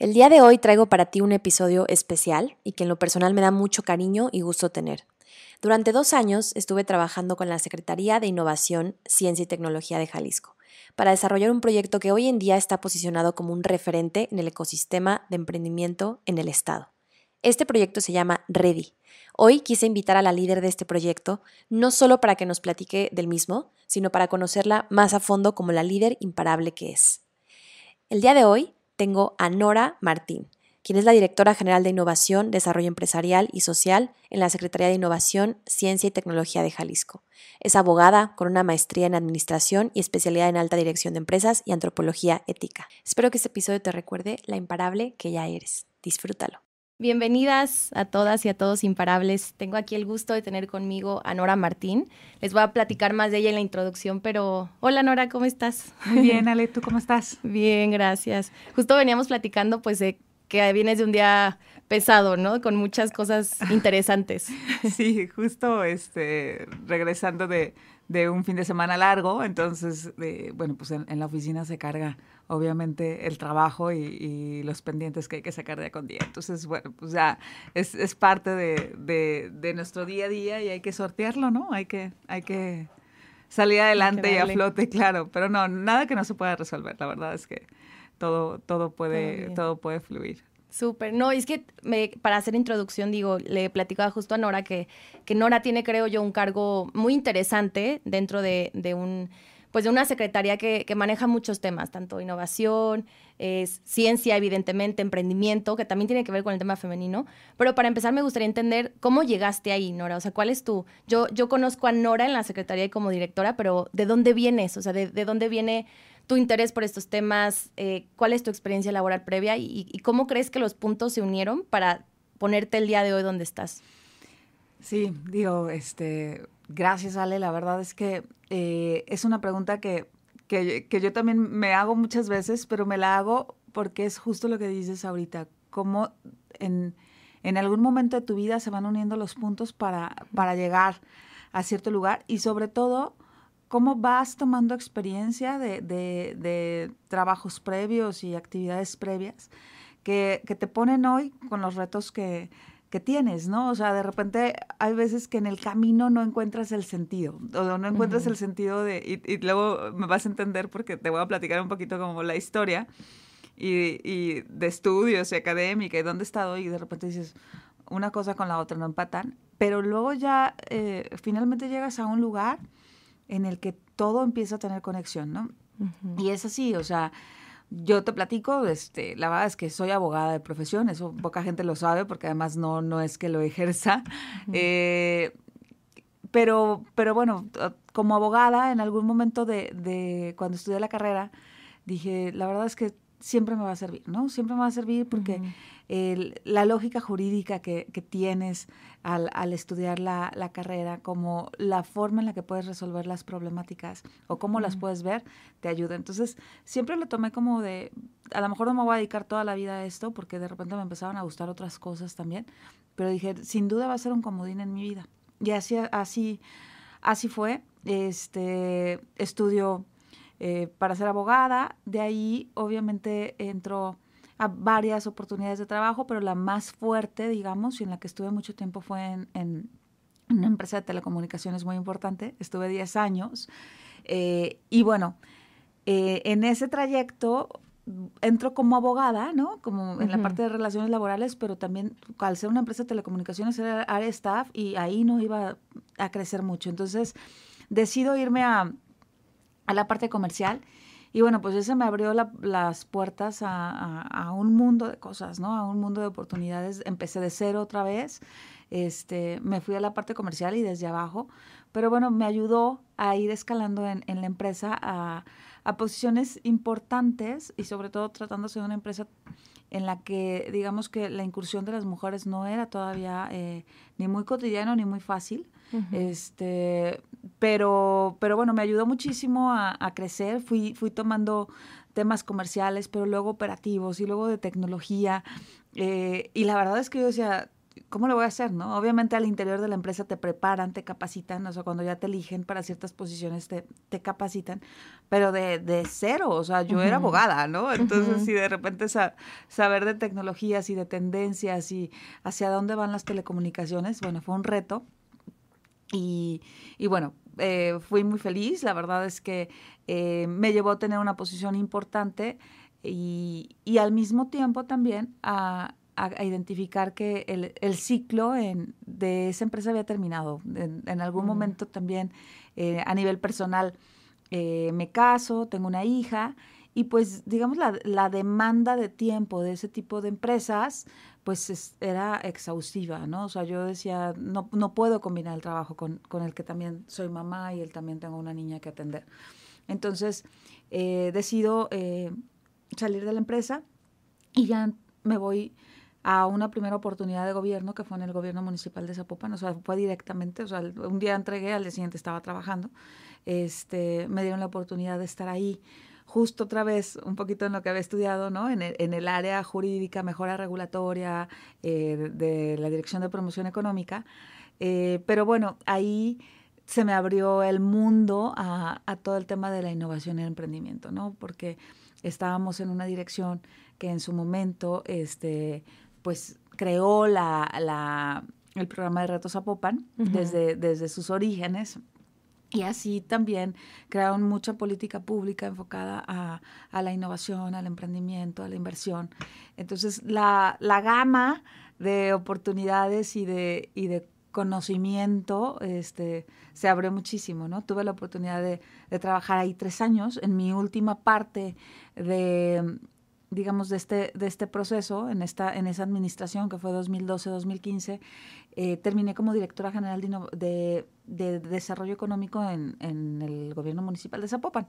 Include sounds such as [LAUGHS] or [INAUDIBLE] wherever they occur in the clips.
El día de hoy traigo para ti un episodio especial y que en lo personal me da mucho cariño y gusto tener. Durante dos años estuve trabajando con la Secretaría de Innovación, Ciencia y Tecnología de Jalisco para desarrollar un proyecto que hoy en día está posicionado como un referente en el ecosistema de emprendimiento en el Estado. Este proyecto se llama Ready. Hoy quise invitar a la líder de este proyecto, no solo para que nos platique del mismo, sino para conocerla más a fondo como la líder imparable que es. El día de hoy tengo a Nora Martín, quien es la directora general de Innovación, Desarrollo Empresarial y Social en la Secretaría de Innovación, Ciencia y Tecnología de Jalisco. Es abogada con una maestría en Administración y especialidad en Alta Dirección de Empresas y Antropología Ética. Espero que este episodio te recuerde la imparable que ya eres. Disfrútalo. Bienvenidas a todas y a todos imparables. Tengo aquí el gusto de tener conmigo a Nora Martín. Les voy a platicar más de ella en la introducción, pero hola Nora, ¿cómo estás? Muy bien, [LAUGHS] Ale, ¿tú cómo estás? bien, gracias. Justo veníamos platicando pues de que vienes de un día pesado, ¿no? Con muchas cosas interesantes. [LAUGHS] sí, justo este regresando de, un fin de semana largo, entonces, bueno, pues en la oficina se carga obviamente el trabajo y, los pendientes que hay que sacar día con día. Entonces, bueno, pues ya es, es parte de, de, nuestro día a día y hay que sortearlo, ¿no? Hay que, hay que salir adelante y a flote, claro. Pero no, nada que no se pueda resolver. La verdad es que todo, todo, puede, todo, puede fluir. Súper. No, es que me, para hacer introducción, digo, le platicaba justo a Nora que, que Nora tiene, creo yo, un cargo muy interesante dentro de, de un pues de una secretaría que, maneja muchos temas, tanto innovación, ciencia, evidentemente, emprendimiento, que también tiene que ver con el tema femenino. Pero para empezar me gustaría entender cómo llegaste ahí, Nora. O sea, ¿cuál es tu... Yo, conozco a Nora en la secretaría como directora, pero ¿de dónde vienes? O sea, ¿de, dónde viene tu interés por estos temas? Eh, ¿Cuál es tu experiencia laboral previa? Y, y cómo crees que los puntos se unieron para ponerte el día de hoy donde estás? Sí, digo, este, gracias Ale, la verdad es que eh, es una pregunta que, que, yo también me hago muchas veces, pero me la hago porque es justo lo que dices ahorita, cómo en, en algún momento de tu vida se van uniendo los puntos para, para llegar a cierto lugar y sobre todo cómo vas tomando experiencia de, de, trabajos previos y actividades previas que, que, te ponen hoy con los retos que, que tienes, ¿no? O sea, de repente hay veces que en el camino no encuentras el sentido, o no encuentras el sentido de, y, luego me vas a entender porque te voy a platicar un poquito como la historia y, y de estudios y académica y dónde he estado y de repente dices, una cosa con la otra no empatan, pero luego ya eh, finalmente llegas a un lugar en el que todo empieza a tener conexión, ¿no? Y es así, o sea, yo te platico, este, la verdad es que soy abogada de profesión, eso poca gente lo sabe porque además no, no es que lo ejerza. Eh, pero, pero bueno, como abogada, en algún momento de, de, cuando estudié la carrera, dije, la verdad es que siempre me va a servir, ¿no? Siempre me va a servir porque la lógica jurídica que, que tienes al, al estudiar la, la, carrera, como la forma en la que puedes resolver las problemáticas o cómo las puedes ver, te ayuda. Entonces, siempre lo tomé como de, a lo mejor no me voy a dedicar toda la vida a esto porque de repente me empezaron a gustar otras cosas también, pero dije, sin duda va a ser un comodín en mi vida. Y así, así, así fue. Este, estudio eh, para ser abogada. De ahí, obviamente, entró a varias oportunidades de trabajo, pero la más fuerte, digamos, y en la que estuve mucho tiempo fue en, una empresa de telecomunicaciones muy importante. Estuve 10 años. Eh, y bueno, eh, en ese trayecto entro como abogada, ¿no? Como en la parte de relaciones laborales, pero también al ser una empresa de telecomunicaciones era área staff y ahí no iba a crecer mucho. Entonces, decido irme a, a la parte comercial. Y bueno, pues eso me abrió las puertas a, un mundo de cosas, ¿no? A un mundo de oportunidades. Empecé de cero otra vez. Este, me fui a la parte comercial y desde abajo. Pero bueno, me ayudó a ir escalando en, en la empresa a, a, posiciones importantes y sobre todo tratándose de una empresa en la que digamos que la incursión de las mujeres no era todavía eh, ni muy cotidiano ni muy fácil. este, pero, pero bueno, me ayudó muchísimo a, crecer. Fui, fui tomando temas comerciales, pero luego operativos y luego de tecnología. Eh, y la verdad es que yo decía, ¿cómo lo voy a hacer? ¿no? Obviamente al interior de la empresa te preparan, te capacitan, o sea, cuando ya te eligen para ciertas posiciones te, te capacitan, pero de, de, cero, o sea, yo era abogada, ¿no? Entonces, si de repente saber de tecnologías y de tendencias y hacia dónde van las telecomunicaciones, bueno, fue un reto. Y, y bueno, eh, fui muy feliz, la verdad es que eh, me llevó a tener una posición importante y, y al mismo tiempo también a a, identificar que el, el ciclo en, de esa empresa había terminado. En, algún momento también eh, a nivel personal eh, me caso, tengo una hija y pues digamos la, la, demanda de tiempo de ese tipo de empresas pues era exhaustiva, ¿no? O sea, yo decía, no, no puedo combinar el trabajo con, con, el que también soy mamá y él también tengo una niña que atender. Entonces, eh, decido salir de la empresa y ya me voy a una primera oportunidad de gobierno que fue en el gobierno municipal de Zapopan, o sea, fue directamente, o sea, un día entregué, al día siguiente estaba trabajando, este, me dieron la oportunidad de estar ahí, justo otra vez, un poquito en lo que había estudiado, ¿no? En el, área jurídica, mejora regulatoria, eh, de, la Dirección de Promoción Económica, eh, pero bueno, ahí se me abrió el mundo a, a todo el tema de la innovación y el emprendimiento, ¿no? Porque estábamos en una dirección que en su momento, este, pues creó la, el programa de Retos Zapopan desde, desde sus orígenes. Y así también crearon mucha política pública enfocada a, a, la innovación, al emprendimiento, a la inversión. Entonces, la, la gama de oportunidades y de, y de conocimiento este, se abrió muchísimo, ¿no? Tuve la oportunidad de, de trabajar ahí tres años. En mi última parte de, digamos, de este, de este proceso, en, esta, en esa administración que fue 2012-2015, eh, terminé como directora general de, de, Desarrollo Económico en, en, el gobierno municipal de Zapopan.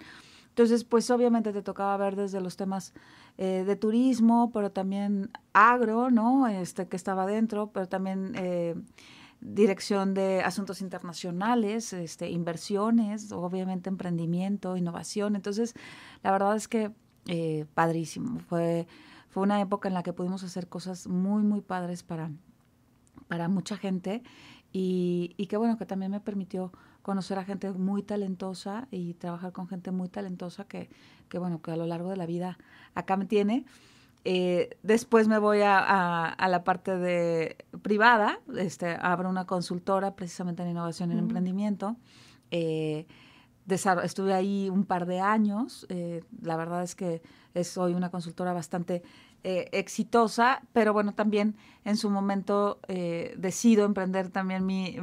Entonces, pues obviamente te tocaba ver desde los temas eh, de turismo, pero también agro, ¿no? Este, que estaba dentro, pero también... Eh, dirección de asuntos internacionales, este, inversiones, obviamente emprendimiento, innovación. Entonces, la verdad es que eh, padrísimo. Fue, fue una época en la que pudimos hacer cosas muy, muy padres para, para mucha gente y, y que bueno, que también me permitió conocer a gente muy talentosa y trabajar con gente muy talentosa que, que bueno, que a lo largo de la vida acá me tiene. Eh, después me voy a, a, la parte de privada, este, abro una consultora precisamente en innovación y emprendimiento. Eh, estuve ahí un par de años. Eh, la verdad es que soy una consultora bastante eh, exitosa, pero bueno, también en su momento eh, decido emprender también mi,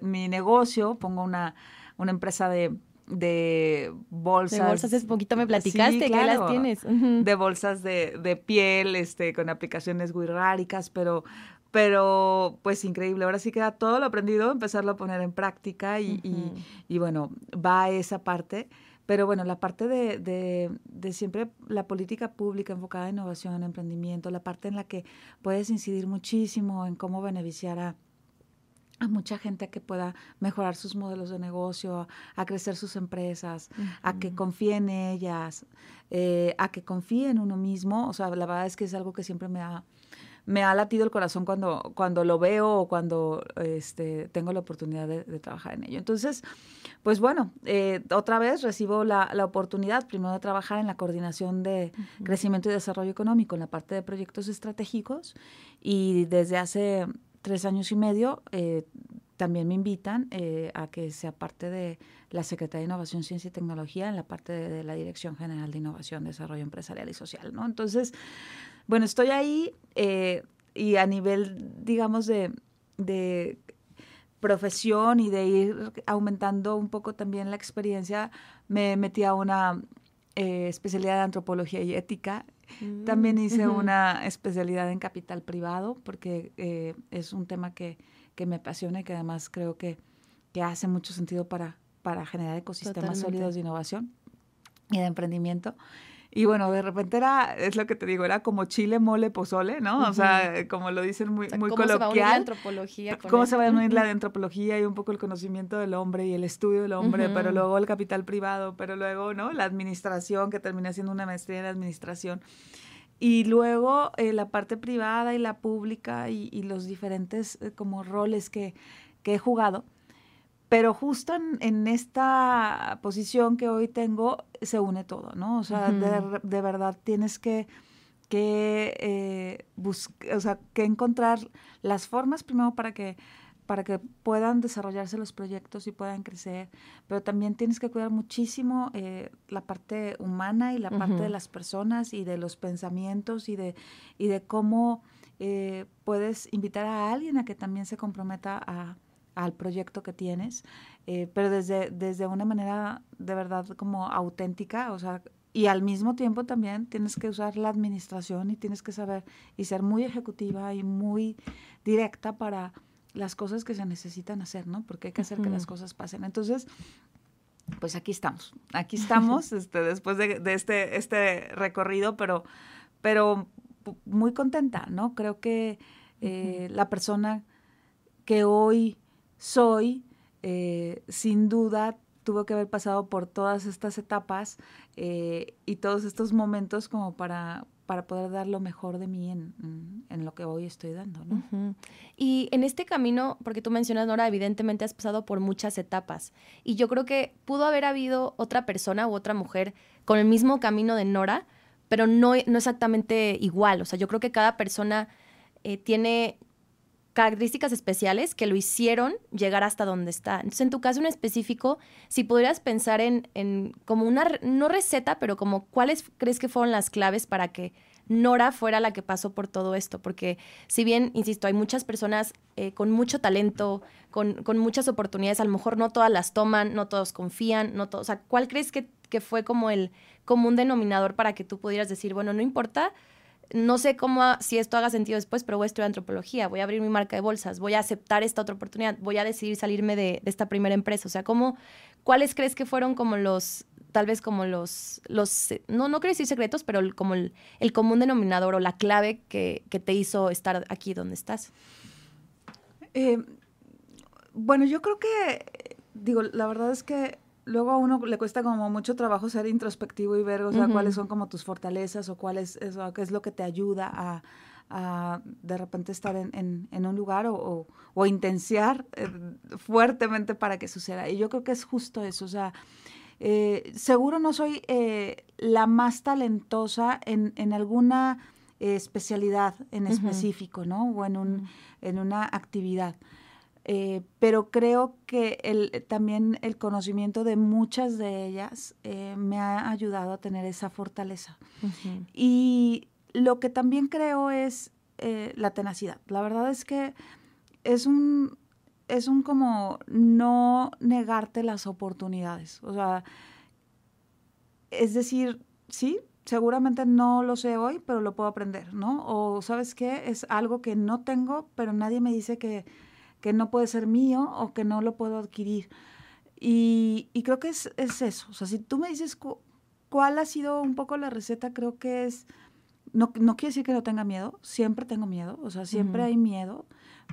mi, negocio. Pongo una, una empresa de, de bolsas. De bolsas, hace poquito me platicaste, sí, las tienes? De bolsas de, de, piel, este, con aplicaciones ráricas, pero pero pues increíble. Ahora sí queda todo lo aprendido, empezarlo a poner en práctica y, y, bueno, va esa parte. Pero bueno, la parte de, de, de, siempre la política pública enfocada en innovación, emprendimiento, la parte en la que puedes incidir muchísimo en cómo beneficiar a, a mucha gente a que pueda mejorar sus modelos de negocio, a, crecer sus empresas, a que confíe en ellas, eh, a que confíe en uno mismo. O sea, la verdad es que es algo que siempre me ha me ha latido el corazón cuando, cuando lo veo o cuando este, tengo la oportunidad de, trabajar en ello. Entonces, pues bueno, eh, otra vez recibo la, la, oportunidad primero de trabajar en la coordinación de crecimiento y desarrollo económico, en la parte de proyectos estratégicos y desde hace tres años y medio eh, también me invitan eh, a que sea parte de la Secretaría de Innovación, Ciencia y Tecnología en la parte de, de, la Dirección General de Innovación, Desarrollo Empresarial y Social, ¿no? Entonces, bueno, estoy ahí eh, y a nivel, digamos, de, profesión y de ir aumentando un poco también la experiencia, me metí a una eh, especialidad de antropología y ética. También mm, hice una especialidad en capital privado porque eh, es un tema que, que, me apasiona y que además creo que, que hace mucho sentido para, para generar ecosistemas sólidos de innovación y de emprendimiento. Y bueno, de repente era, es lo que te digo, era como chile, mole, pozole, ¿no? O sea, como lo dicen muy, muy ¿cómo coloquial. Se va a unir la antropología ¿Cómo se va a unir la antropología y un poco el conocimiento del hombre y el estudio del hombre, pero luego el capital privado, pero luego, ¿no? La administración, que terminé haciendo una maestría en administración. y luego eh, la parte privada y la pública y, los diferentes eh, como roles que, he jugado. Pero justo en, esta posición que hoy tengo se une todo, ¿no? O sea, de, verdad tienes que, que, eh, o sea, que encontrar las formas primero para que para que puedan desarrollarse los proyectos y puedan crecer, pero también tienes que cuidar muchísimo eh, la parte humana y la parte de las personas y de los pensamientos y de, y de cómo eh, puedes invitar a alguien a que también se comprometa a, al proyecto que tienes, eh, pero desde, desde una manera de verdad como auténtica, o sea, y al mismo tiempo también tienes que usar la administración y tienes que saber y ser muy ejecutiva y muy directa para las cosas que se necesitan hacer, ¿no? Porque hay que hacer que las cosas pasen. Entonces, pues aquí estamos, aquí estamos, [LAUGHS] este, después de, este, este recorrido, pero, pero muy contenta, ¿no? Creo que eh, la persona que hoy soy, eh, sin duda, tuvo que haber pasado por todas estas etapas eh, y todos estos momentos como para, para poder dar lo mejor de mí en, en, lo que hoy estoy dando. Y en este camino, porque tú mencionas, Nora, evidentemente has pasado por muchas etapas. Y yo creo que pudo haber habido otra persona u otra mujer con el mismo camino de Nora, pero no, no exactamente igual. O sea, yo creo que cada persona eh, tiene características especiales que lo hicieron llegar hasta donde está. Entonces, en tu caso en específico, si pudieras pensar en, en como una, no receta, pero como cuáles crees que fueron las claves para que Nora fuera la que pasó por todo esto, porque si bien, insisto, hay muchas personas eh, con mucho talento, con, con, muchas oportunidades, a lo mejor no todas las toman, no todos confían, no todos, o sea, ¿cuál crees que, que fue como el común denominador para que tú pudieras decir, bueno, no importa, no sé cómo, si esto haga sentido después, pero voy a estudiar antropología, voy a abrir mi marca de bolsas, voy a aceptar esta otra oportunidad, voy a decidir salirme de, esta primera empresa. O sea, ¿cómo, ¿cuáles crees que fueron como los, tal vez como los, los no, no quiero decir secretos, pero como el, común denominador o la clave que, te hizo estar aquí donde estás? Eh, bueno, yo creo que, digo, la verdad es que luego a uno le cuesta como mucho trabajo ser introspectivo y ver, o sea, cuáles son como tus fortalezas o cuál es, qué es lo que te ayuda a, de repente estar en, un lugar o, o, intenciar eh, fuertemente para que suceda. Y yo creo que es justo eso, o sea, eh, seguro no soy eh, la más talentosa en, en alguna eh, especialidad en específico, ¿no? O en, un, en una actividad. Pero creo que el, también el conocimiento de muchas de ellas me ha ayudado a tener esa fortaleza. Y lo que también creo es la tenacidad. La verdad es que es un, es un como no negarte las oportunidades. O sea, es decir, sí, seguramente no lo sé hoy, pero lo puedo aprender, ¿no? O sabes qué, es algo que no tengo, pero nadie me dice que, no puede ser mío o que no lo puedo adquirir. Y, creo que es, eso. O sea, si tú me dices cuál ha sido un poco la receta, creo que es, no, no quiere decir que no tenga miedo, siempre tengo miedo, o sea, siempre hay miedo,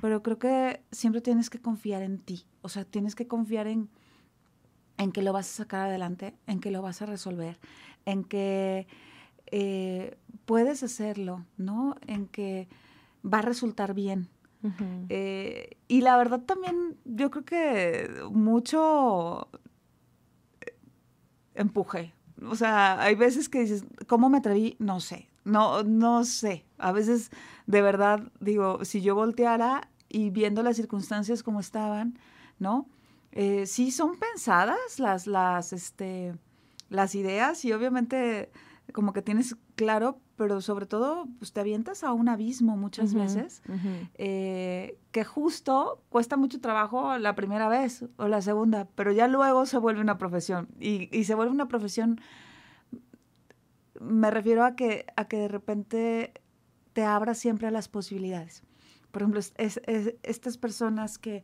pero creo que siempre tienes que confiar en ti, o sea, tienes que confiar en, en que lo vas a sacar adelante, en que lo vas a resolver, en que eh, puedes hacerlo, ¿no? En que va a resultar bien. Eh, y la verdad también yo creo que mucho empuje. O sea, hay veces que dices, ¿cómo me atreví? No sé, no, no sé. A veces, de verdad, digo, si yo volteara y viendo las circunstancias como estaban, ¿no? Eh, sí son pensadas las, las, este, las ideas y obviamente como que tienes claro, pero sobre todo pues, te avientas a un abismo muchas veces, eh, que justo cuesta mucho trabajo la primera vez o la segunda, pero ya luego se vuelve una profesión y, y se vuelve una profesión me refiero a que, a que de repente te abra siempre a las posibilidades. Por ejemplo, es, estas personas que,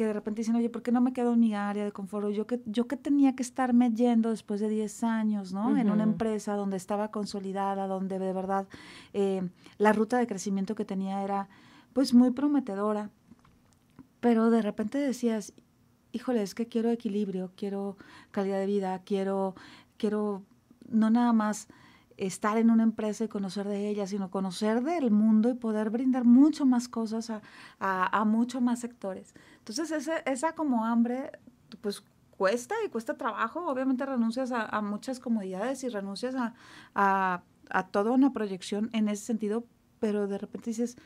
que, de repente dicen, oye, ¿por qué no me quedo en mi área de confort? Yo que, yo que tenía que estarme yendo después de 10 años, ¿no? En una empresa donde estaba consolidada, donde de verdad eh, la ruta de crecimiento que tenía era pues muy prometedora. Pero de repente decías, híjole, es que quiero equilibrio, quiero calidad de vida, quiero, quiero no nada más estar en una empresa y conocer de ella, sino conocer del mundo y poder brindar mucho más cosas a, a, muchos más sectores. Entonces, esa como hambre, pues cuesta y cuesta trabajo. Obviamente renuncias a, muchas comodidades y renuncias a, a, toda una proyección en ese sentido, pero de repente dices,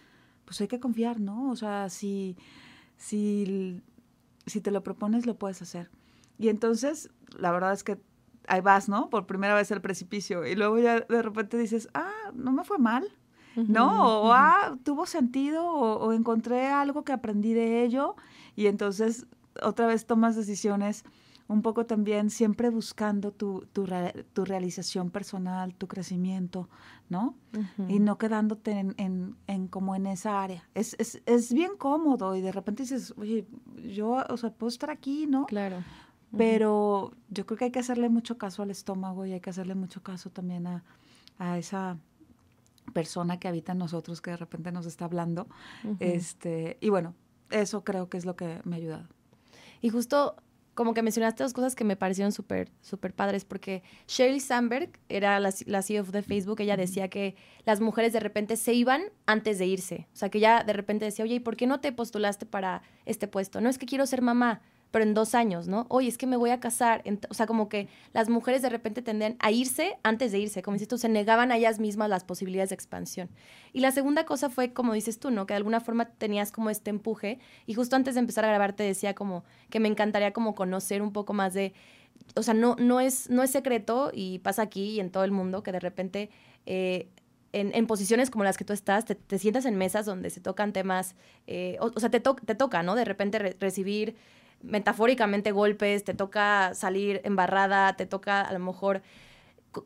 pues hay que confiar, ¿no? O sea, si, si, si te lo propones, lo puedes hacer. Y entonces, la verdad es que ahí vas, ¿no? Por primera vez al precipicio. Y luego ya de repente dices, ah, no me fue mal. ¿No? O ah, tuvo sentido, o, encontré algo que aprendí de ello. Y entonces otra vez tomas decisiones un poco también siempre buscando tu, tu, realización personal, tu crecimiento, ¿no? Y no quedándote en, en, en, como en esa área. Es, es, es, bien cómodo y de repente dices, oye, yo, o sea, puedo estar aquí, ¿no? Claro. Pero yo creo que hay que hacerle mucho caso al estómago y hay que hacerle mucho caso también a, esa persona que habita en nosotros que de repente nos está hablando. este, y bueno, eso creo que es lo que me ha ayudado. Y justo como que mencionaste dos cosas que me parecieron súper, súper padres, porque Sheryl Sandberg era la, la, CEO de Facebook, ella decía que las mujeres de repente se iban antes de irse. O sea, que ella de repente decía, oye, ¿y por qué no te postulaste para este puesto? No es que quiero ser mamá pero en dos años, ¿no? Oye, es que me voy a casar. O sea, como que las mujeres de repente tendían a irse antes de irse, como dices tú, se negaban a ellas mismas las posibilidades de expansión. Y la segunda cosa fue, como dices tú, ¿no? Que de alguna forma tenías como este empuje. Y justo antes de empezar a grabar te decía como que me encantaría como conocer un poco más de... O sea, no, no, es, no es secreto y pasa aquí y en todo el mundo que de repente... Eh, en, posiciones como las que tú estás, te, sientas en mesas donde se tocan temas, eh, o, sea, te, te toca, ¿no? De repente recibir metafóricamente golpes, te toca salir embarrada, te toca a lo mejor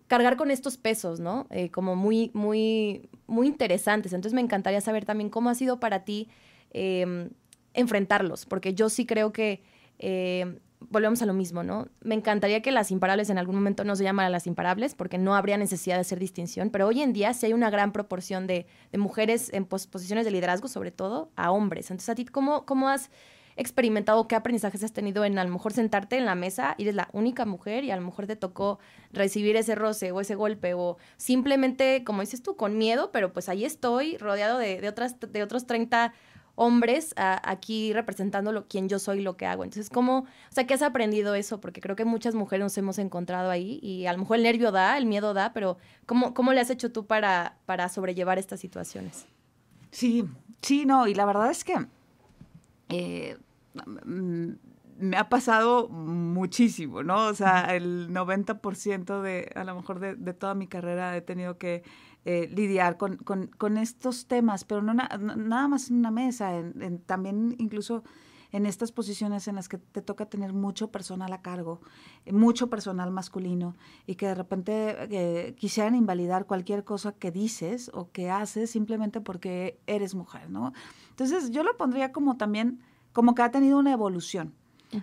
cargar con estos pesos, ¿no? Eh, como muy, muy, muy interesantes. Entonces me encantaría saber también cómo ha sido para ti em, enfrentarlos, porque yo sí creo que em, volvemos a lo mismo, ¿no? Me encantaría que las imparables en algún momento no se llamaran las imparables, porque no habría necesidad de hacer distinción, pero hoy en día sí hay una gran proporción de, mujeres en posiciones de liderazgo, sobre todo, a hombres. Entonces, a ti, ¿cómo, cómo has experimentado, qué aprendizajes has tenido en a lo mejor sentarte en la mesa eres la única mujer y a lo mejor te tocó recibir ese roce o ese golpe o simplemente, como dices tú, con miedo, pero pues ahí estoy rodeado de, otras, de otros 30 hombres aquí representando lo, quien yo soy, lo que hago. Entonces, ¿cómo, o sea, qué has aprendido eso? Porque creo que muchas mujeres nos hemos encontrado ahí y a lo mejor el nervio da, el miedo da, pero ¿cómo, cómo le has hecho tú para, para sobrellevar estas situaciones? Sí, sí, no, y la verdad es que eh, me ha pasado muchísimo, ¿no? O sea, el 90% de, a lo mejor de, toda mi carrera he tenido que eh, lidiar con, estos temas, pero no nada más en una mesa, también incluso en estas posiciones en las que te toca tener mucho personal a cargo, mucho personal masculino, y que de repente eh, quisieran invalidar cualquier cosa que dices o que haces simplemente porque eres mujer, ¿no? Entonces yo lo pondría como también como que ha tenido una evolución.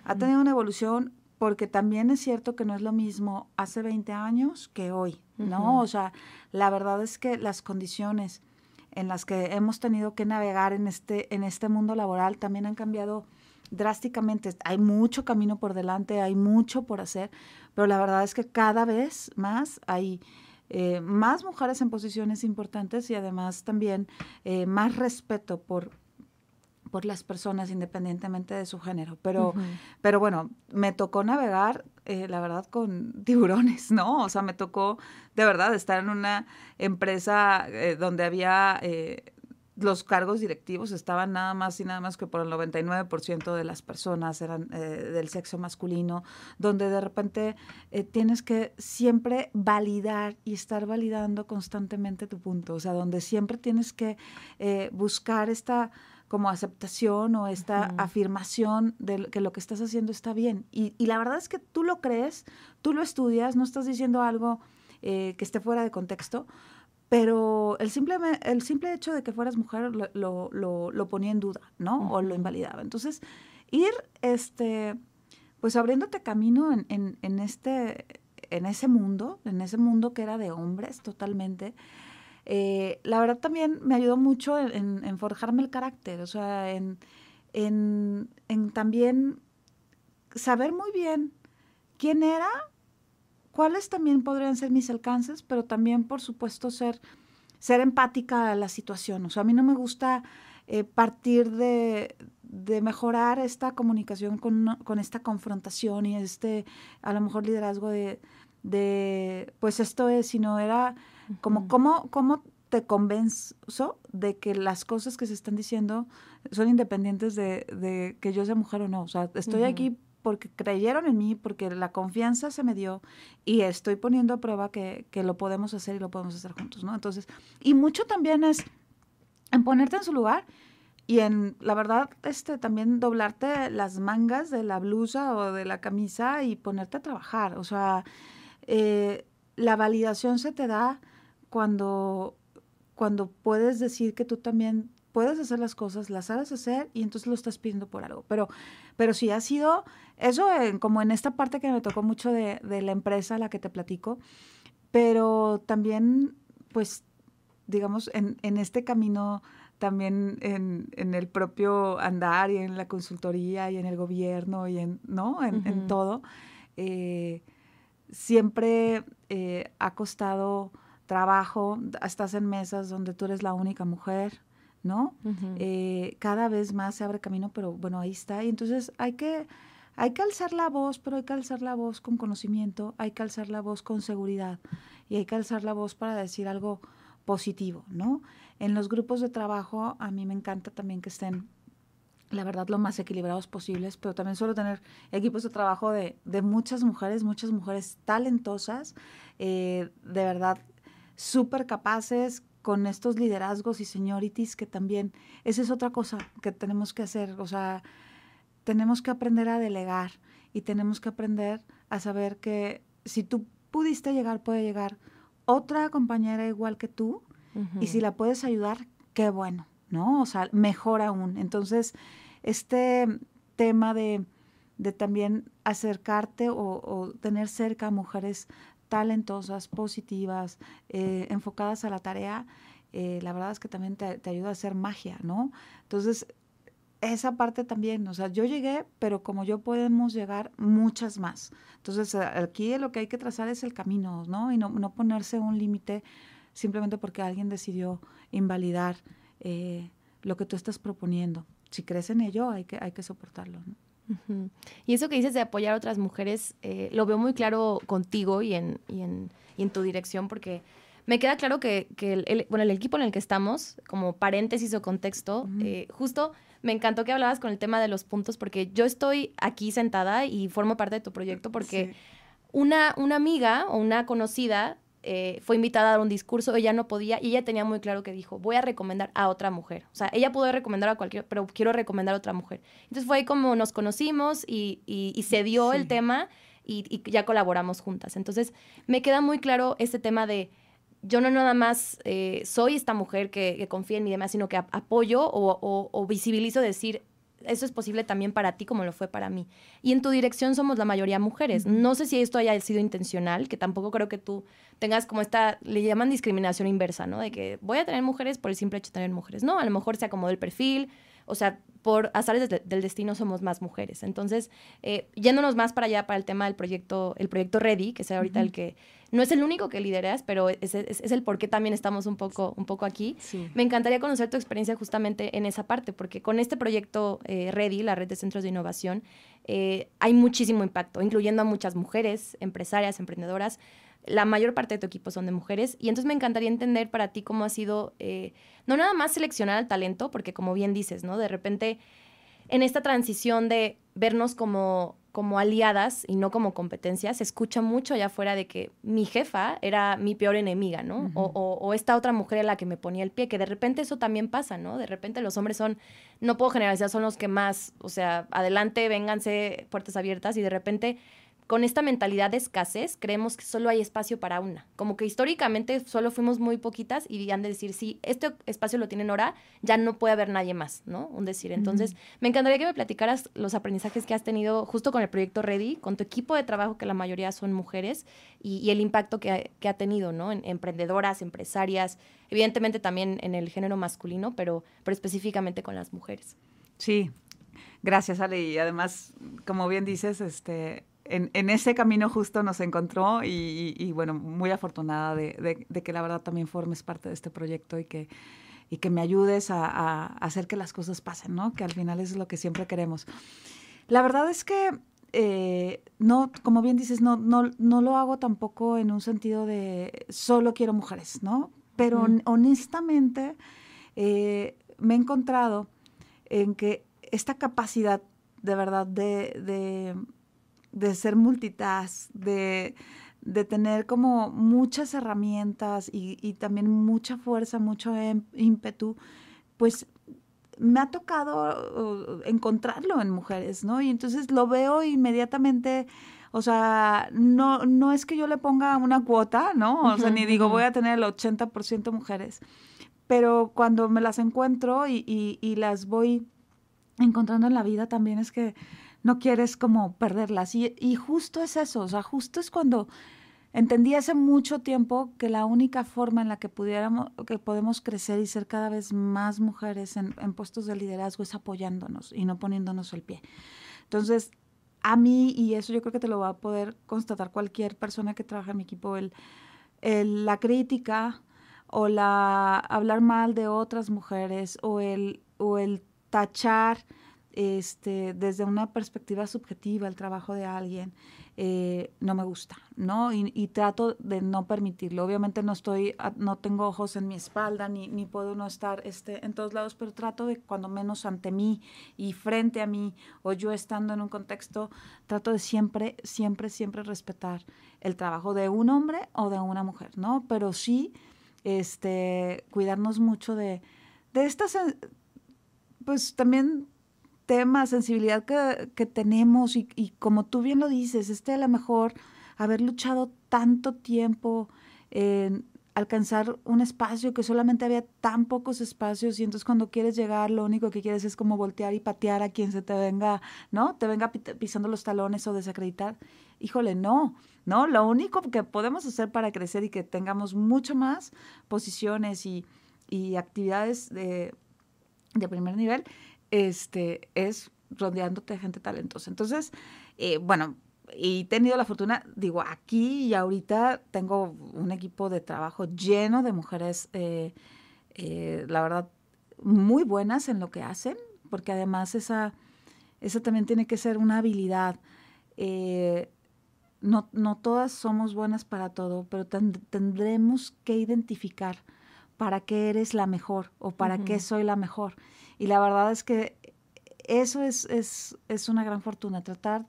Ha tenido una evolución porque también es cierto que no es lo mismo hace 20 años que hoy, ¿no? O sea, la verdad es que las condiciones en las que hemos tenido que navegar en este, en este mundo laboral también han cambiado drásticamente. Hay mucho camino por delante, hay mucho por hacer, pero la verdad es que cada vez más hay eh, más mujeres en posiciones importantes y además también eh, más respeto por, por las personas independientemente de su género. Pero, pero bueno, me tocó navegar, eh, la verdad, con [LAUGHS] tiburones, ¿no? O sea, me tocó de verdad estar en una empresa eh, donde había... Eh, los cargos directivos estaban nada más y nada más que por el 99% de las personas eran del sexo masculino, donde de repente tienes que siempre validar y estar validando constantemente tu punto, o sea, donde siempre tienes que buscar esta como aceptación o esta afirmación de que lo que estás haciendo está bien. Y, la verdad es que tú lo crees, tú lo estudias, no estás diciendo algo eh, que esté fuera de contexto, pero el simple, el simple hecho de que fueras mujer lo, lo, ponía en duda, ¿no? O lo invalidaba. Entonces, ir, este, pues abriéndote camino en, en, en, este, en ese mundo, en ese mundo que era de hombres totalmente, eh, la verdad también me ayudó mucho en, forjarme el carácter, o sea, en, también saber muy bien quién era, cuáles también podrían ser mis alcances, pero también, por supuesto, ser, ser empática a la situación. O sea, a mí no me gusta eh, partir de, de, mejorar esta comunicación con, con, esta confrontación y este, a lo mejor, liderazgo de, de pues esto es, sino era como, ¿cómo, cómo te convenzo de que las cosas que se están diciendo son independientes de, de que yo sea mujer o no. O sea, estoy aquí porque creyeron en mí, porque la confianza se me dio y estoy poniendo a prueba que, que, lo podemos hacer y lo podemos hacer juntos, ¿no? Entonces, y mucho también es en ponerte en su lugar y en, la verdad, este, también doblarte las mangas de la blusa o de la camisa y ponerte a trabajar. O sea, eh, la validación se te da cuando, cuando puedes decir que tú también puedes hacer las cosas, las sabes hacer y entonces lo estás pidiendo por algo. Pero, pero sí ha sido eso como en esta parte que me tocó mucho de, de la empresa, la que te platico, pero también, pues, digamos, en, en este camino también en, en, el propio andar y en la consultoría y en el gobierno y en, ¿no? En, en todo, eh, siempre eh, ha costado trabajo, estás en mesas donde tú eres la única mujer, ¿no? Eh, cada vez más se abre camino, pero bueno, ahí está. Y entonces hay que, hay que alzar la voz, pero hay que alzar la voz con conocimiento, hay que alzar la voz con seguridad y hay que alzar la voz para decir algo positivo, ¿no? En los grupos de trabajo a mí me encanta también que estén la verdad, lo más equilibrados posibles, pero también suelo tener equipos de trabajo de, de muchas mujeres, muchas mujeres talentosas, eh, de verdad, súper capaces, con estos liderazgos y seniorities que también, esa es otra cosa que tenemos que hacer, o sea, tenemos que aprender a delegar y tenemos que aprender a saber que si tú pudiste llegar, puede llegar otra compañera igual que tú y si la puedes ayudar, qué bueno, ¿no? O sea, mejor aún. Entonces, este tema de, de también acercarte o, o, tener cerca a mujeres talentosas, positivas, eh, enfocadas a la tarea, eh, la verdad es que también te, te, ayuda a hacer magia, ¿no? Entonces, esa parte también, o sea, yo llegué, pero como yo podemos llegar muchas más. Entonces, aquí lo que hay que trazar es el camino, ¿no? Y no, no ponerse un límite simplemente porque alguien decidió invalidar eh, lo que tú estás proponiendo. Si crees en ello, hay que, hay que soportarlo. Y eso que dices de apoyar a otras mujeres, eh, lo veo muy claro contigo y en, y en, y en tu dirección, porque me queda claro que, que el, bueno, el equipo en el que estamos, como paréntesis o contexto, eh, justo me encantó que hablabas con el tema de los puntos, porque yo estoy aquí sentada y formo parte de tu proyecto, porque sí. una, una amiga o una conocida eh, fue invitada a dar un discurso, ella no podía y ella tenía muy claro que dijo, voy a recomendar a otra mujer. O sea, ella pudo recomendar a cualquier, pero quiero recomendar a otra mujer. Entonces fue ahí como nos conocimos y, y, y se dio sí. el tema y, y, ya colaboramos juntas. Entonces me queda muy claro este tema de, yo no nada más eh, soy esta mujer que, que, confía en mí y demás, sino que apoyo o, o, o visibilizo decir, eso es posible también para ti como lo fue para mí. Y en tu dirección somos la mayoría mujeres. No sé si esto haya sido intencional, que tampoco creo que tú tengas como esta, le llaman discriminación inversa, ¿no? De que voy a tener mujeres por el simple hecho de tener mujeres. No, a lo mejor se acomodó el perfil, o sea, por azares de, del destino somos más mujeres. Entonces, eh, yéndonos más para allá, para el tema del proyecto, el proyecto Ready, que es ahorita uh -huh. el que no es el único que lideras, pero es, es, es, el por qué también estamos un poco, un poco aquí. Sí. Me encantaría conocer tu experiencia justamente en esa parte, porque con este proyecto eh, Ready, la red de centros de innovación, eh, hay muchísimo impacto, incluyendo a muchas mujeres, empresarias, emprendedoras. La mayor parte de tu equipo son de mujeres y entonces me encantaría entender para ti cómo ha sido, eh, no nada más seleccionar al talento, porque como bien dices, ¿no? De repente, en esta transición de vernos como como aliadas y no como competencia, se escucha mucho allá afuera de que mi jefa era mi peor enemiga, ¿no? Uh -huh. o, o, o, esta otra mujer a la que me ponía el pie, que de repente eso también pasa, ¿no? De repente los hombres son, no puedo generalizar, son los que más, o sea, adelante, vénganse, puertas abiertas, y de repente con esta mentalidad de escasez, creemos que solo hay espacio para una. Como que históricamente solo fuimos muy poquitas y han de decir, si este espacio lo tiene Nora, ya no puede haber nadie más, ¿no? Un decir. Entonces, uh -huh. me encantaría que me platicaras los aprendizajes que has tenido justo con el proyecto Ready, con tu equipo de trabajo, que la mayoría son mujeres, y, y el impacto que ha, que ha, tenido, ¿no? En emprendedoras, empresarias, evidentemente también en el género masculino, pero, pero específicamente con las mujeres. Sí, gracias Ale. Y además, como bien dices, este en, ese camino justo nos encontró y, bueno, muy afortunada de, que la verdad también formes parte de este proyecto y que, y que me ayudes a, hacer que las cosas pasen, ¿no? Que al final es lo que siempre queremos. La verdad es que eh, no, como bien dices, no, no, no lo hago tampoco en un sentido de solo quiero mujeres, ¿no? Pero honestamente eh, me he encontrado en que esta capacidad de verdad de de ser multitask, de, tener como muchas herramientas y, también mucha fuerza, mucho em, ímpetu, pues me ha tocado uh, encontrarlo en mujeres, ¿no? Y entonces lo veo inmediatamente, o sea, no, no es que yo le ponga una cuota, ¿no? O sea, ni digo voy a tener el 80% mujeres, pero cuando me las encuentro y, y las voy encontrando en la vida también es que no quieres como perderlas. Y, justo es eso, o sea, justo es cuando entendí hace mucho tiempo que la única forma en la que pudiéramos, que podemos crecer y ser cada vez más mujeres en, puestos de liderazgo es apoyándonos y no poniéndonos el pie. Entonces, a mí, y eso yo creo que te lo va a poder constatar cualquier persona que trabaja en mi equipo, el, la crítica o la hablar mal de otras mujeres o el, o el tachar este, desde una perspectiva subjetiva el trabajo de alguien, eh, no me gusta, ¿no? Y, trato de no permitirlo. Obviamente no estoy, no tengo ojos en mi espalda, ni, ni puedo no estar este, en todos lados, pero trato de cuando menos ante mí y frente a mí, o yo estando en un contexto, trato de siempre, siempre, siempre respetar el trabajo de un hombre o de una mujer, ¿no? Pero sí, este, cuidarnos mucho de, de estas, pues también tema, sensibilidad que, tenemos y, como tú bien lo dices, este a lo mejor haber luchado tanto tiempo en alcanzar un espacio que solamente había tan pocos espacios y entonces cuando quieres llegar lo único que quieres es como voltear y patear a quien se te venga, ¿no? Te venga pisando los talones o desacreditar. Híjole, no, ¿no? Lo único que podemos hacer para crecer y que tengamos mucho más posiciones y, y actividades de, de primer nivel este, es rodeándote de gente talentosa. Entonces, eh, bueno, y he tenido la fortuna, digo, aquí y ahorita tengo un equipo de trabajo lleno de mujeres, eh, eh, la verdad, muy buenas en lo que hacen, porque además esa, esa también tiene que ser una habilidad. no, no todas somos buenas para todo, pero tendremos que identificar para qué eres la mejor o para qué soy la mejor. Y la verdad es que eso es, es, una gran fortuna, tratar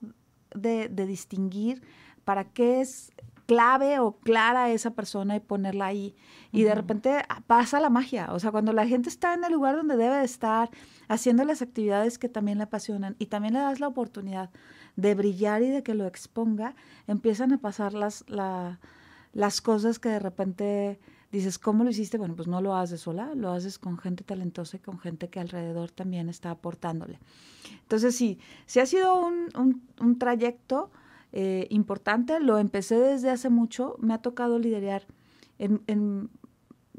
de, distinguir para qué es clave o clara esa persona y ponerla ahí. Y de repente pasa la magia. O sea, cuando la gente está en el lugar donde debe de estar, haciendo las actividades que también le apasionan y también le das la oportunidad de brillar y de que lo exponga, empiezan a pasar las, las cosas que de repente dices, ¿cómo lo hiciste? Bueno, pues no lo haces sola, lo haces con gente talentosa y con gente que alrededor también está aportándole. Entonces, sí, sí ha sido un, trayecto eh, importante, lo empecé desde hace mucho, me ha tocado liderar en, en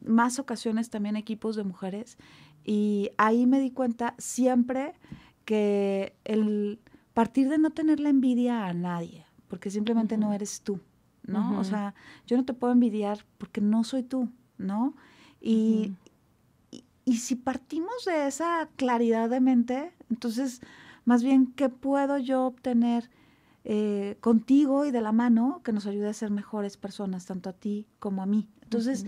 más ocasiones también equipos de mujeres y ahí me di cuenta siempre que el partir de no tener la envidia a nadie, porque simplemente no eres tú. ¿No? O sea, yo no te puedo envidiar porque no soy tú, ¿no? Y, y, si partimos de esa claridad de mente, entonces, más bien, ¿qué puedo yo obtener eh, contigo y de la mano que nos ayude a ser mejores personas, tanto a ti como a mí? Entonces,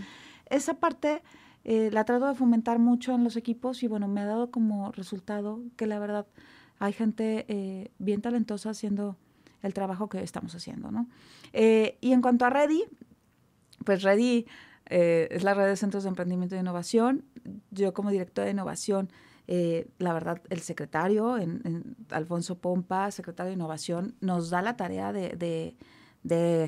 esa parte eh, la trato de fomentar mucho en los equipos y bueno, me ha dado como resultado que la verdad hay gente eh, bien talentosa haciendo el trabajo que estamos haciendo, ¿no? Eh, y en cuanto a Ready, pues Ready eh, es la red de centros de emprendimiento e innovación. Yo como directora de innovación, eh, la verdad, el secretario, Alfonso Pompa, secretario de innovación, nos da la tarea de,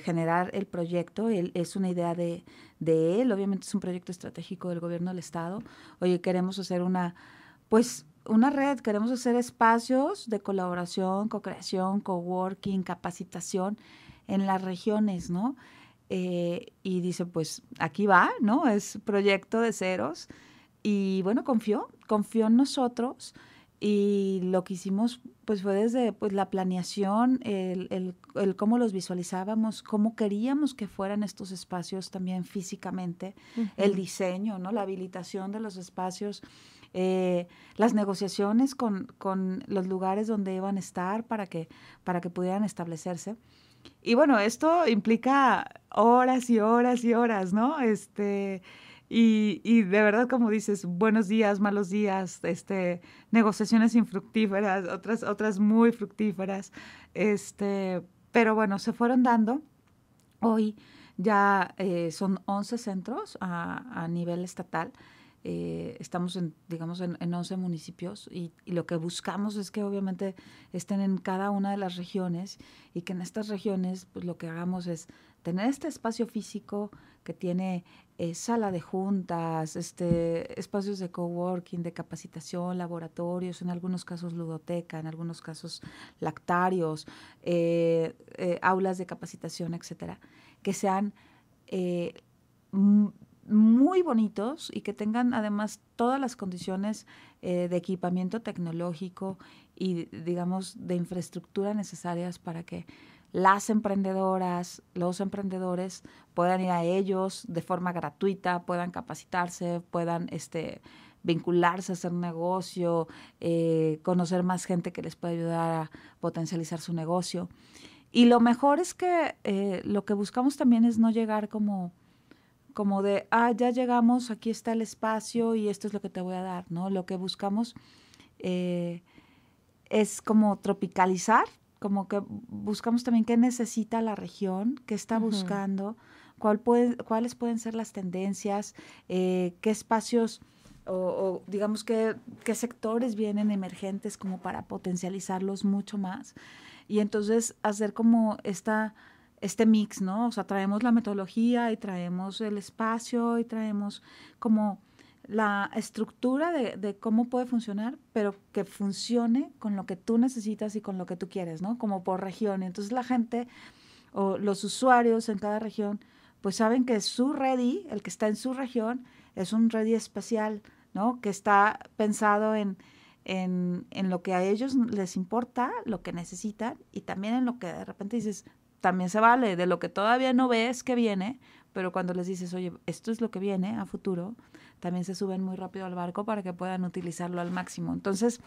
generar el proyecto. Es una idea de, de él, obviamente es un proyecto estratégico del gobierno del Estado. Oye, queremos hacer una, pues una red, queremos hacer espacios de colaboración, co-creación, coworking, capacitación en las regiones, ¿no? Eh, y dice, pues aquí va, ¿no? Es proyecto de ceros. Y bueno, confió, confió en nosotros y lo que hicimos pues fue desde pues la planeación, el, el, el, cómo los visualizábamos, cómo queríamos que fueran estos espacios también físicamente, el diseño, ¿no? La habilitación de los espacios, eh, las negociaciones con, con, los lugares donde iban a estar para que, para que pudieran establecerse. Y bueno, esto implica horas y horas y horas, ¿no? Este, y, y, de verdad, como dices, buenos días, malos días, este, negociaciones infructíferas, otras, otras muy fructíferas. Este, pero bueno, se fueron dando. Hoy ya eh, son 11 centros a, a nivel estatal. Eh, estamos en, digamos, en, en 11 municipios y, y, lo que buscamos es que obviamente estén en cada una de las regiones y que en estas regiones pues lo que hagamos es tener este espacio físico que tiene eh, sala de juntas, este, espacios de coworking, de capacitación, laboratorios, en algunos casos ludoteca, en algunos casos lactarios, eh, aulas de capacitación, etcétera, que sean muy bonitos y que tengan además todas las condiciones eh, de equipamiento tecnológico y digamos de infraestructura necesarias para que las emprendedoras, los emprendedores puedan ir a ellos de forma gratuita, puedan capacitarse, puedan este, vincularse hacer negocio, eh, conocer más gente que les puede ayudar a potencializar su negocio. Y lo mejor es que eh, lo que buscamos también es no llegar como, como de, ah, ya llegamos, aquí está el espacio y esto es lo que te voy a dar, ¿no? Lo que buscamos eh, es como tropicalizar como que buscamos también qué necesita la región, qué está buscando, cuál puede, cuáles pueden ser las tendencias, eh, qué espacios o, o digamos que, qué sectores vienen emergentes como para potencializarlos mucho más. Y entonces hacer como esta, este mix, ¿no? O sea, traemos la metodología y traemos el espacio y traemos como la estructura de, cómo puede funcionar, pero que funcione con lo que tú necesitas y con lo que tú quieres, ¿no? Como por región. Entonces la gente o los usuarios en cada región, pues saben que su ready, el que está en su región, es un ready especial, ¿no? Que está pensado en, en, en lo que a ellos les importa, lo que necesitan y también en lo que de repente dices, también se vale, de lo que todavía no ves que viene, pero cuando les dices, oye, esto es lo que viene a futuro, también se suben muy rápido al barco para que puedan utilizarlo al máximo. Entonces,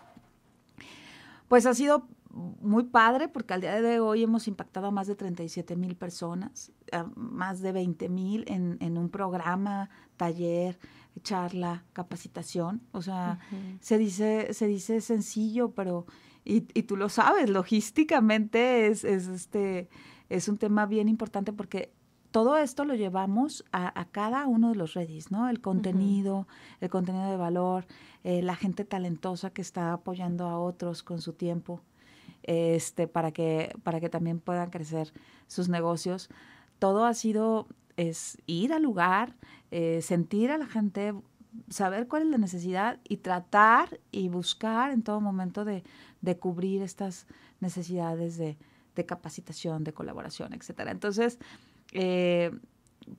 pues ha sido muy padre porque al día de hoy hemos impactado a más de 37 mil personas, más de 20 mil en, en, un programa, taller, charla, capacitación. O sea, uh -huh. se, dice, se dice sencillo, pero, y, y tú lo sabes, logísticamente es, es, este, es un tema bien importante porque todo esto lo llevamos a, a, cada uno de los redes, ¿no? El contenido, uh -huh. el contenido de valor, eh, la gente talentosa que está apoyando a otros con su tiempo, este, para que, para que también puedan crecer sus negocios. Todo ha sido es ir al lugar, eh, sentir a la gente, saber cuál es la necesidad y tratar y buscar en todo momento de, de cubrir estas necesidades de, de capacitación, de colaboración, etcétera. Entonces, eh,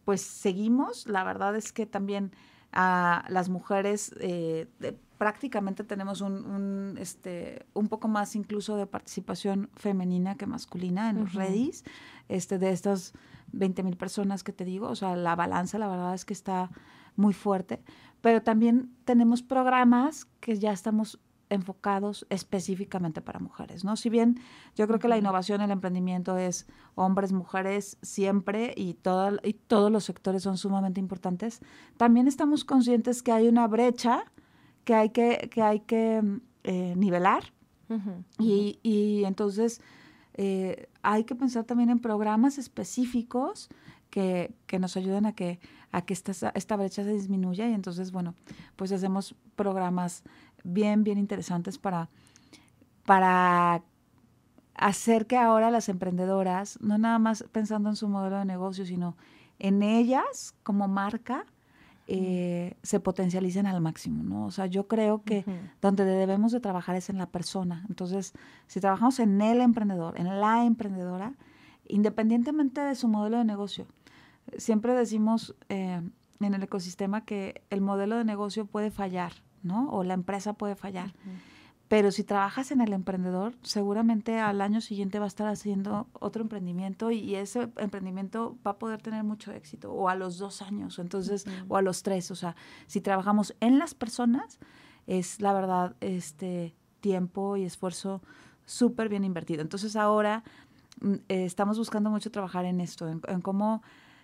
pues seguimos. La verdad es que también a las mujeres eh, de, prácticamente tenemos un, un, este, un poco más incluso de participación femenina que masculina en los uh -huh. redis, este, de estas 20 mil personas que te digo. O sea, la balanza la verdad es que está muy fuerte. Pero también tenemos programas que ya estamos enfocados específicamente para mujeres, ¿no? Si bien yo creo que la innovación, el emprendimiento es hombres, mujeres siempre y, todo, y todos los sectores son sumamente importantes, también estamos conscientes que hay una brecha que hay que, que, hay que eh, nivelar uh -huh. y, y, entonces eh, hay que pensar también en programas específicos que, que nos ayuden a que, a que esta, esta brecha se disminuya y entonces, bueno, pues hacemos programas bien, bien interesantes para, para hacer que ahora las emprendedoras, no nada más pensando en su modelo de negocio, sino en ellas como marca, eh, se potencialicen al máximo, ¿no? O sea, yo creo que uh -huh. donde debemos de trabajar es en la persona. Entonces, si trabajamos en el emprendedor, en la emprendedora, independientemente de su modelo de negocio, siempre decimos eh, en el ecosistema que el modelo de negocio puede fallar, ¿no? O la empresa puede fallar. Uh -huh. pero si trabajas en el emprendedor, seguramente al año siguiente va a estar haciendo otro emprendimiento y, ese emprendimiento va a poder tener mucho éxito, o a los dos años, entonces, o a los tres. O sea, si trabajamos en las personas, es la verdad, este tiempo y esfuerzo súper bien invertido. Entonces ahora mm, eh, estamos buscando mucho trabajar en esto, en, cómo,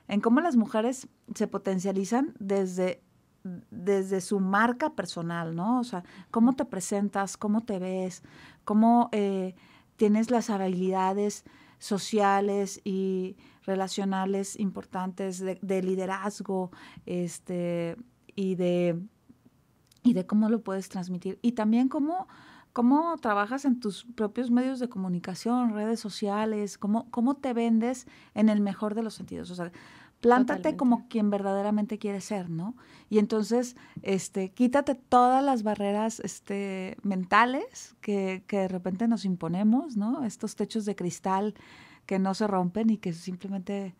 en cómo las mujeres se potencializan desde desde su marca personal, ¿no? O sea, cómo te presentas, cómo te ves, cómo eh, tienes las habilidades sociales y relacionales importantes de, liderazgo, este, y de, y de cómo lo puedes transmitir. Y también cómo, cómo trabajas en tus propios medios de comunicación, redes sociales, cómo, cómo te vendes en el mejor de los sentidos. O sea, plántate como quien verdaderamente quieres ser, ¿no? Y entonces, este, quítate todas las barreras este, mentales que, que de repente nos imponemos, ¿no? Estos techos de cristal que no se rompen y que simplemente,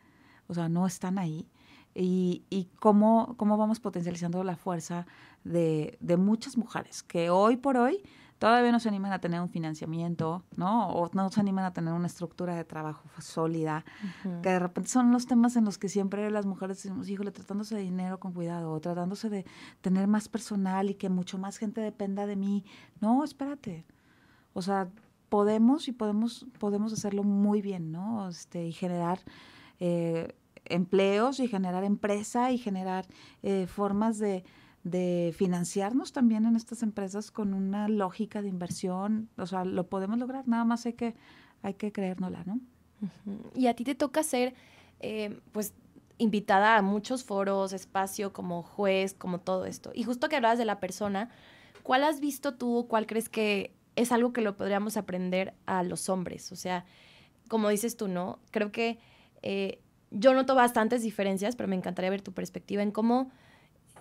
o sea, no están ahí. Y, y cómo, cómo vamos potencializando la fuerza de, de muchas mujeres que hoy por hoy todavía no se animan a tener un financiamiento, ¿no? O no se animan a tener una estructura de trabajo sólida, que de repente son los temas en los que siempre las mujeres decimos, híjole, tratándose de dinero con cuidado, o tratándose de tener más personal y que mucho más gente dependa de mí. No, espérate. O sea, podemos y podemos, podemos hacerlo muy bien, ¿no? Este, y generar eh, empleos y generar empresa y generar eh, formas de de financiarnos también en estas empresas con una lógica de inversión. O sea, lo podemos lograr, nada más hay que, hay que creérnosla, ¿no? Y a ti te toca ser, eh, pues, invitada a muchos foros, espacio, como juez, como todo esto. Y justo que hablabas de la persona, ¿cuál has visto tú, cuál crees que es algo que lo podríamos aprender a los hombres? O sea, como dices tú, ¿no? Creo que eh, yo noto bastantes diferencias, pero me encantaría ver tu perspectiva en cómo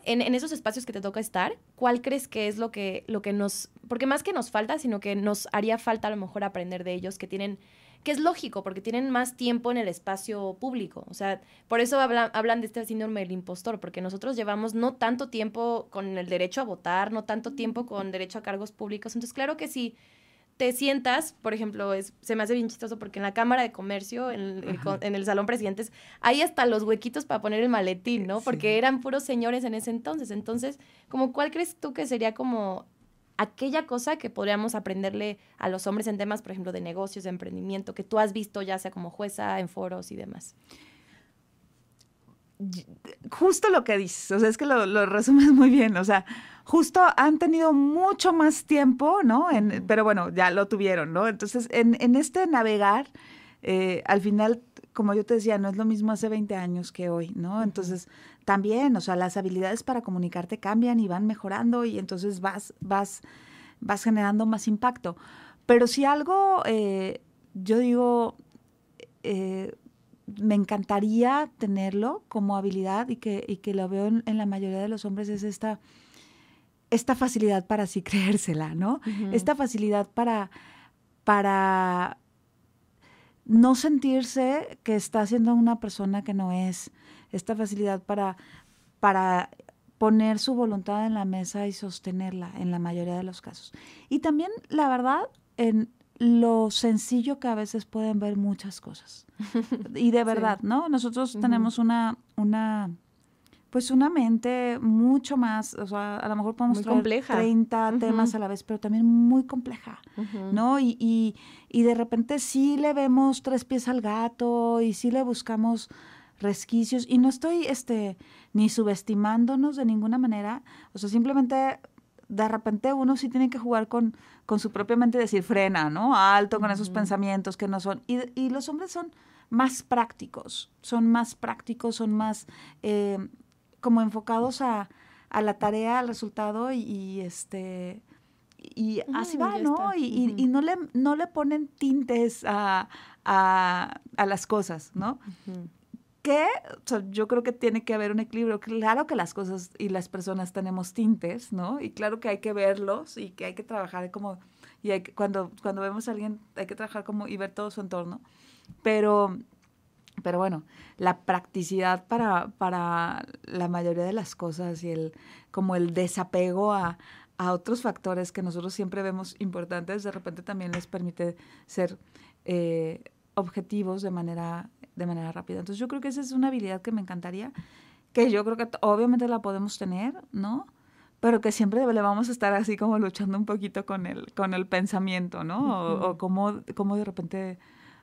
en, esos espacios que te toca estar, ¿cuál crees que es lo que, lo que nos, porque más que nos falta, sino que nos haría falta a lo mejor aprender de ellos que tienen, que es lógico, porque tienen más tiempo en el espacio público. O sea, por eso hablan, hablan de este síndrome del impostor, porque nosotros llevamos no tanto tiempo con el derecho a votar, no tanto tiempo con derecho a cargos públicos. Entonces, claro que sí te sientas, por ejemplo, es, se me hace bien chistoso porque en la Cámara de Comercio, en el, en el Salón Presidentes, hay hasta los huequitos para poner el maletín, ¿no? Porque eran puros señores en ese entonces. Entonces, como ¿cuál crees tú que sería como aquella cosa que podríamos aprenderle a los hombres en temas, por ejemplo, de negocios, de emprendimiento, que tú has visto ya sea como jueza en foros y demás? Justo lo que dices, o sea, es que lo, lo resumes muy bien, o sea, justo han tenido mucho más tiempo, ¿no? En, pero bueno, ya lo tuvieron, ¿no? Entonces, en, en este navegar, eh, al final, como yo te decía, no es lo mismo hace 20 años que hoy, ¿no? Entonces, también, o sea, las habilidades para comunicarte cambian y van mejorando y entonces vas, vas, vas generando más impacto. Pero si algo, eh, yo digo, eh, me encantaría tenerlo como habilidad y que, y que lo veo en, en, la mayoría de los hombres, es esta esta facilidad para así [LAUGHS] creérsela, ¿no? Esta facilidad para, para no sentirse que está siendo una persona que no es, esta facilidad para, para poner su voluntad en la mesa y sostenerla en la mayoría de los casos. Y también, la verdad, en lo sencillo que a veces pueden ver muchas cosas. [LAUGHS] Y de verdad, ¿no? Nosotros tenemos una, una pues una mente mucho más, o sea, a lo mejor podemos muy compleja. 30 temas a la vez, pero también muy compleja, ¿no? Y, y, y, de repente sí le vemos tres pies al gato y sí le buscamos resquicios y no estoy este ni subestimándonos de ninguna manera, o sea, simplemente de repente uno sí tiene que jugar con, con su propia mente y decir frena, ¿no? Alto con esos pensamientos que no son. Y, y, los hombres son más prácticos, son más prácticos, son más eh, como enfocados a, la tarea, al resultado y, este y así va, ¿no? Y, no, le, no le ponen tintes a, las cosas, ¿no? Que yo creo que tiene que haber un equilibrio. Claro que las cosas y las personas tenemos tintes, ¿no? Y claro que hay que verlos y que hay que trabajar como, y cuando, cuando vemos a alguien hay que trabajar como y ver todo su entorno. Pero pero bueno, la practicidad para, para la mayoría de las cosas y el como el desapego a, a otros factores que nosotros siempre vemos importantes, de repente también les permite ser eh, objetivos de manera, de manera rápida. Entonces yo creo que esa es una habilidad que me encantaría, que yo creo que obviamente la podemos tener, ¿no? Pero que siempre le vamos a estar así como luchando un poquito con el, con el pensamiento, ¿no? O, o cómo, cómo de repente,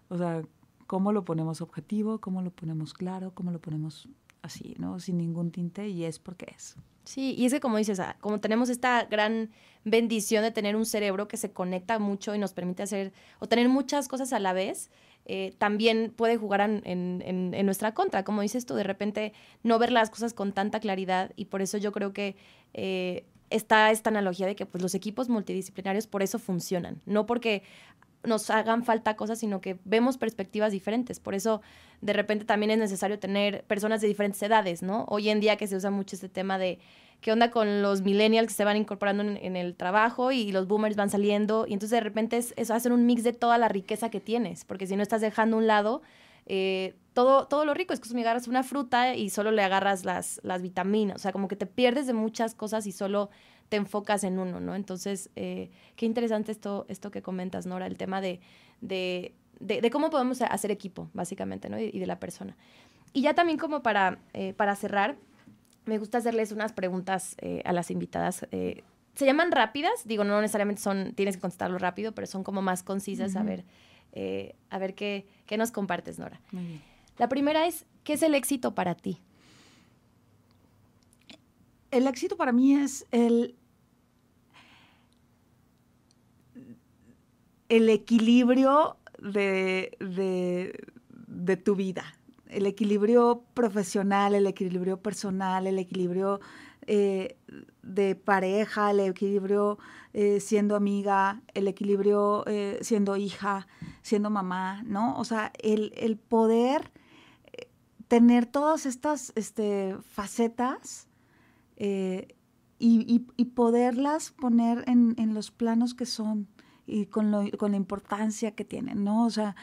o sea, cómo lo ponemos objetivo, cómo lo ponemos claro, cómo lo ponemos así, ¿no? Sin ningún tinte y es porque es. Sí, y es que como dices, ah, como tenemos esta gran bendición de tener un cerebro que se conecta mucho y nos permite hacer o tener muchas cosas a la vez, eh, también puede jugar en, en, nuestra contra. Como dices tú, de repente no ver las cosas con tanta claridad y por eso yo creo que eh, está esta analogía de que pues, los equipos multidisciplinarios por eso funcionan, no porque nos hagan falta cosas, sino que vemos perspectivas diferentes. Por eso, de repente, también es necesario tener personas de diferentes edades, ¿no? Hoy en día que se usa mucho este tema de qué onda con los millennials que se van incorporando en, el trabajo y los boomers van saliendo, y entonces de repente es, es, hacer un mix de toda la riqueza que tienes, porque si no estás dejando un lado eh, todo, todo lo rico, es que si me agarras una fruta y solo le agarras las, las vitaminas, o sea, como que te pierdes de muchas cosas y solo te enfocas en uno, ¿no? Entonces, eh, qué interesante esto, esto que comentas, Nora, el tema de, de, de, cómo podemos hacer equipo, básicamente, ¿no? Y, de la persona. Y ya también como para, eh, para cerrar, me gusta hacerles unas preguntas eh, a las invitadas. se llaman rápidas, digo, no necesariamente son, tienes que contestarlo rápido, pero son como más concisas, a ver, a ver qué, qué nos compartes, Nora. La primera es, ¿qué es el éxito para ti? El éxito para mí es el el equilibrio de, tu vida, el equilibrio profesional, el equilibrio personal, el equilibrio eh, de pareja, el equilibrio eh, siendo amiga, el equilibrio eh, siendo hija, siendo mamá, ¿no? O sea, el, poder tener todas estas este, facetas y, poderlas poner en, en los planos que son y con, lo, con la importancia que tienen, ¿no? O sea,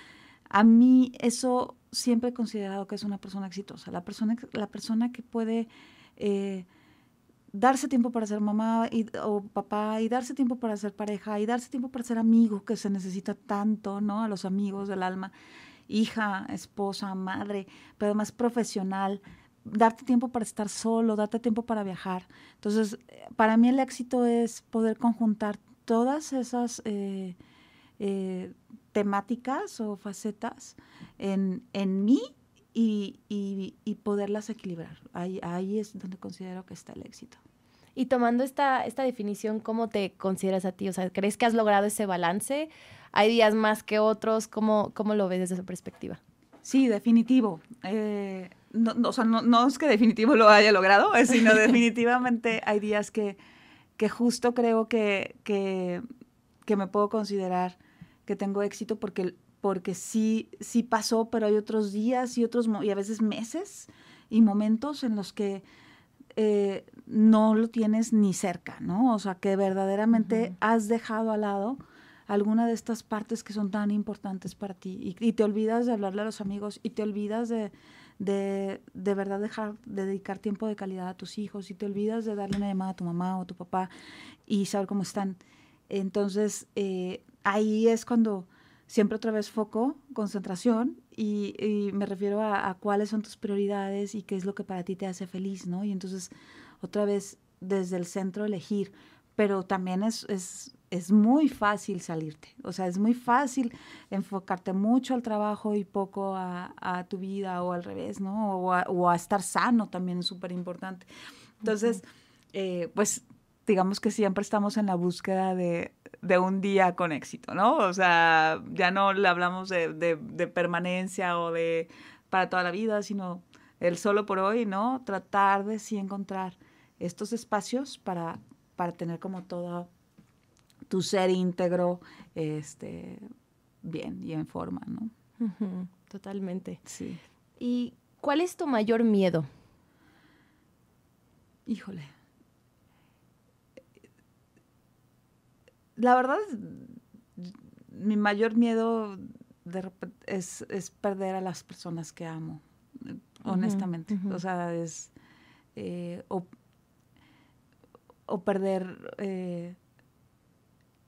a mí eso siempre he considerado que es una persona exitosa, la persona, la persona que puede eh, darse tiempo para ser mamá y, o papá y darse tiempo para ser pareja y darse tiempo para ser amigo, que se necesita tanto, ¿no? A los amigos del alma, hija, esposa, madre, pero además profesional, darte tiempo para estar solo, darte tiempo para viajar. Entonces, para mí el éxito es poder conjuntar todas esas eh, eh, temáticas o facetas en, mí y, poderlas equilibrar. Ahí, ahí es donde considero que está el éxito. Y tomando esta, esta definición, ¿cómo te consideras a ti? O sea, ¿crees que has logrado ese balance? ¿Hay días más que otros? ¿Cómo, cómo lo ves desde esa perspectiva? Sí, definitivo. Eh, no, o sea, no, es que definitivo lo haya logrado, sino [LAUGHS] definitivamente hay días que, que justo creo que, que, me puedo considerar que tengo éxito porque, porque sí, sí pasó, pero hay otros días y otros y a veces meses y momentos en los que eh, no lo tienes ni cerca, ¿no? O sea, que verdaderamente has dejado al lado alguna de estas partes que son tan importantes para ti y, te olvidas de hablarle a los amigos y te olvidas de, de, de verdad dejar de dedicar tiempo de calidad a tus hijos y te olvidas de darle una llamada a tu mamá o a tu papá y saber cómo están. Entonces, eh, ahí es cuando siempre otra vez foco, concentración y, me refiero a, cuáles son tus prioridades y qué es lo que para ti te hace feliz, ¿no? Y entonces, otra vez, desde el centro elegir, pero también es, es es muy fácil salirte. O sea, es muy fácil enfocarte mucho al trabajo y poco a, tu vida o al revés, ¿no? O a, estar sano también es súper importante. Entonces, eh, pues digamos que siempre estamos en la búsqueda de, un día con éxito, ¿no? O sea, ya no le hablamos de, de, permanencia o de para toda la vida, sino el solo por hoy, ¿no? Tratar de sí encontrar estos espacios para, para tener como toda tu ser íntegro, este, bien y en forma, ¿no? totalmente. Sí. ¿Y cuál es tu mayor miedo? Híjole. La verdad, mi mayor miedo de es, es, perder a las personas que amo, honestamente. O sea, es... Eh, o perder eh,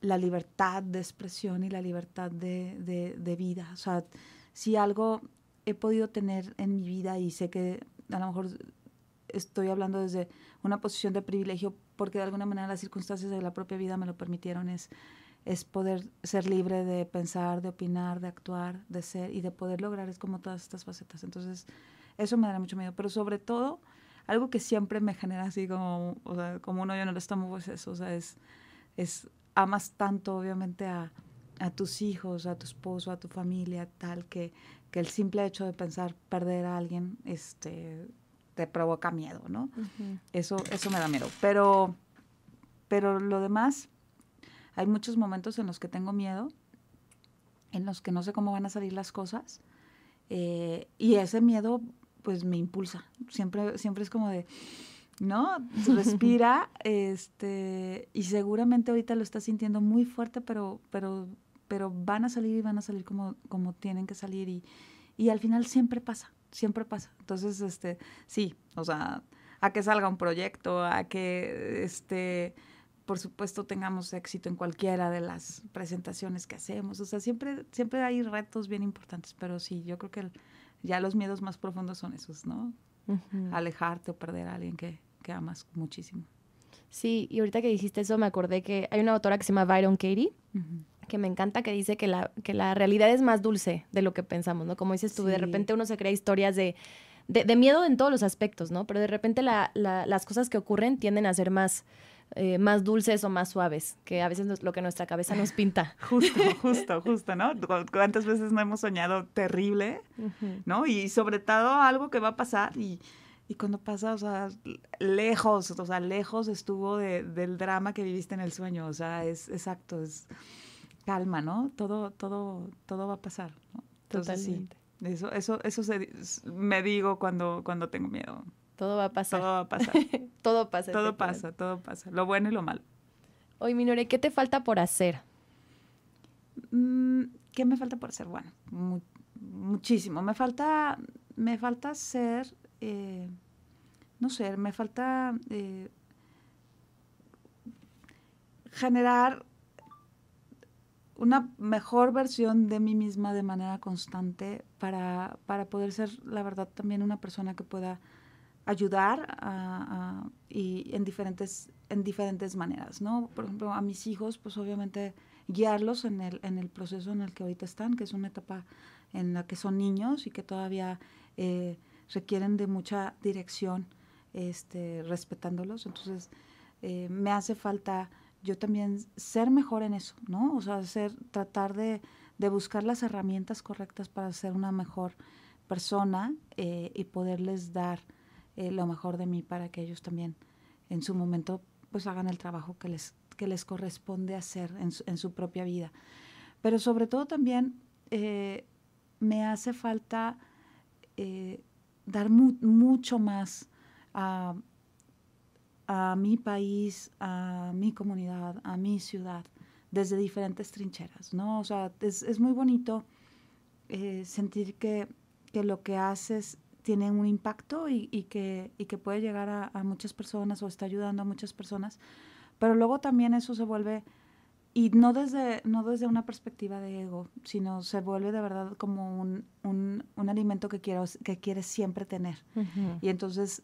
la libertad de expresión y la libertad de, de, vida. O sea, si algo he podido tener en mi vida y sé que a lo mejor estoy hablando desde una posición de privilegio porque de alguna manera las circunstancias de la propia vida me lo permitieron, es, es poder ser libre de pensar, de opinar, de actuar, de ser y de poder lograr, es como todas estas facetas. Entonces, eso me da mucho miedo, pero sobre todo, algo que siempre me genera así como, o sea, como uno yo no lo estamos, es eso, o sea, es, es amas tanto obviamente a, a tus hijos, a tu esposo, a tu familia, tal, que, que el simple hecho de pensar perder a alguien, este, te provoca miedo, ¿no? Eso, eso me da miedo. Pero, pero lo demás, hay muchos momentos en los que tengo miedo, en los que no sé cómo van a salir las cosas, eh, y ese miedo, pues me impulsa. Siempre, siempre es como de, ¿no? [LAUGHS] Respira, este, y seguramente ahorita lo estás sintiendo muy fuerte, pero, pero, pero van a salir y van a salir como, como tienen que salir, y, y al final siempre pasa siempre pasa. Entonces, este, sí, o sea, a que salga un proyecto, a que, este, por supuesto, tengamos éxito en cualquiera de las presentaciones que hacemos. O sea, siempre, siempre hay retos bien importantes, pero sí, yo creo que ya los miedos más profundos son esos, ¿no? Alejarte o perder a alguien que, que amas muchísimo. Sí, y ahorita que dijiste eso me acordé que hay una autora que se llama Byron Katie, que me encanta, que dice que la, que la realidad es más dulce de lo que pensamos, ¿no? Como dices tú, de repente uno se crea historias de, de, miedo en todos los aspectos, ¿no? Pero de repente la, las cosas que ocurren tienden a ser más, eh, más dulces o más suaves, que a veces es lo que nuestra cabeza nos pinta. [LAUGHS] Justo, justo, justo, ¿no? ¿Cuántas veces no hemos soñado terrible, ¿no? Y sobre todo algo que va a pasar y, y cuando pasa, o sea, lejos, o sea, lejos estuvo del drama que viviste en el sueño, o sea, es exacto, es calma, ¿no? Todo, todo, todo va a pasar, ¿no? Totalmente. eso, eso, eso me digo cuando, cuando tengo miedo. Todo va a pasar. Todo va a pasar. [LAUGHS] todo pasa. Todo pasa, todo pasa. Lo bueno y lo malo. Oye, Minore, ¿qué te falta por hacer? Mm, ¿Qué me falta por hacer? Bueno, muchísimo. Me falta, me falta ser, eh, no sé, me falta eh, generar una mejor versión de mí misma de manera constante para, para poder ser, la verdad, también una persona que pueda ayudar y en diferentes, en diferentes maneras, ¿no? Por ejemplo, a mis hijos, pues obviamente guiarlos en el, en el proceso en el que ahorita están, que es una etapa en la que son niños y que todavía eh, requieren de mucha dirección, este, respetándolos. Entonces, eh, me hace falta yo también ser mejor en eso, ¿no? O sea, ser, tratar de, buscar las herramientas correctas para ser una mejor persona eh, y poderles dar eh, lo mejor de mí para que ellos también en su momento pues hagan el trabajo que les, que les corresponde hacer en su, en su propia vida. Pero sobre todo también eh, me hace falta dar mucho más a a mi país, a mi comunidad, a mi ciudad, desde diferentes trincheras, ¿no? O sea, es, muy bonito eh, sentir que, lo que haces tiene un impacto y, que, que puede llegar a, muchas personas o está ayudando a muchas personas, pero luego también eso se vuelve, y no desde, no desde una perspectiva de ego, sino se vuelve de verdad como un, alimento que, quiero, que quieres siempre tener. Y entonces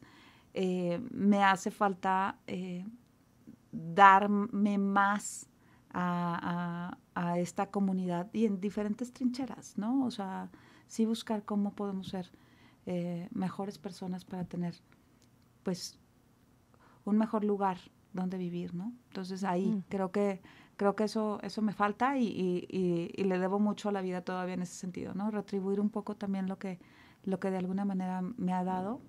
eh, me hace falta eh, darme más a, esta comunidad y en diferentes trincheras, ¿no? O sea, sí buscar cómo podemos ser eh, mejores personas para tener, pues, un mejor lugar donde vivir, ¿no? Entonces ahí creo que creo que eso eso me falta y, y, le debo mucho a la vida todavía en ese sentido, ¿no? Retribuir un poco también lo que lo que de alguna manera me ha dado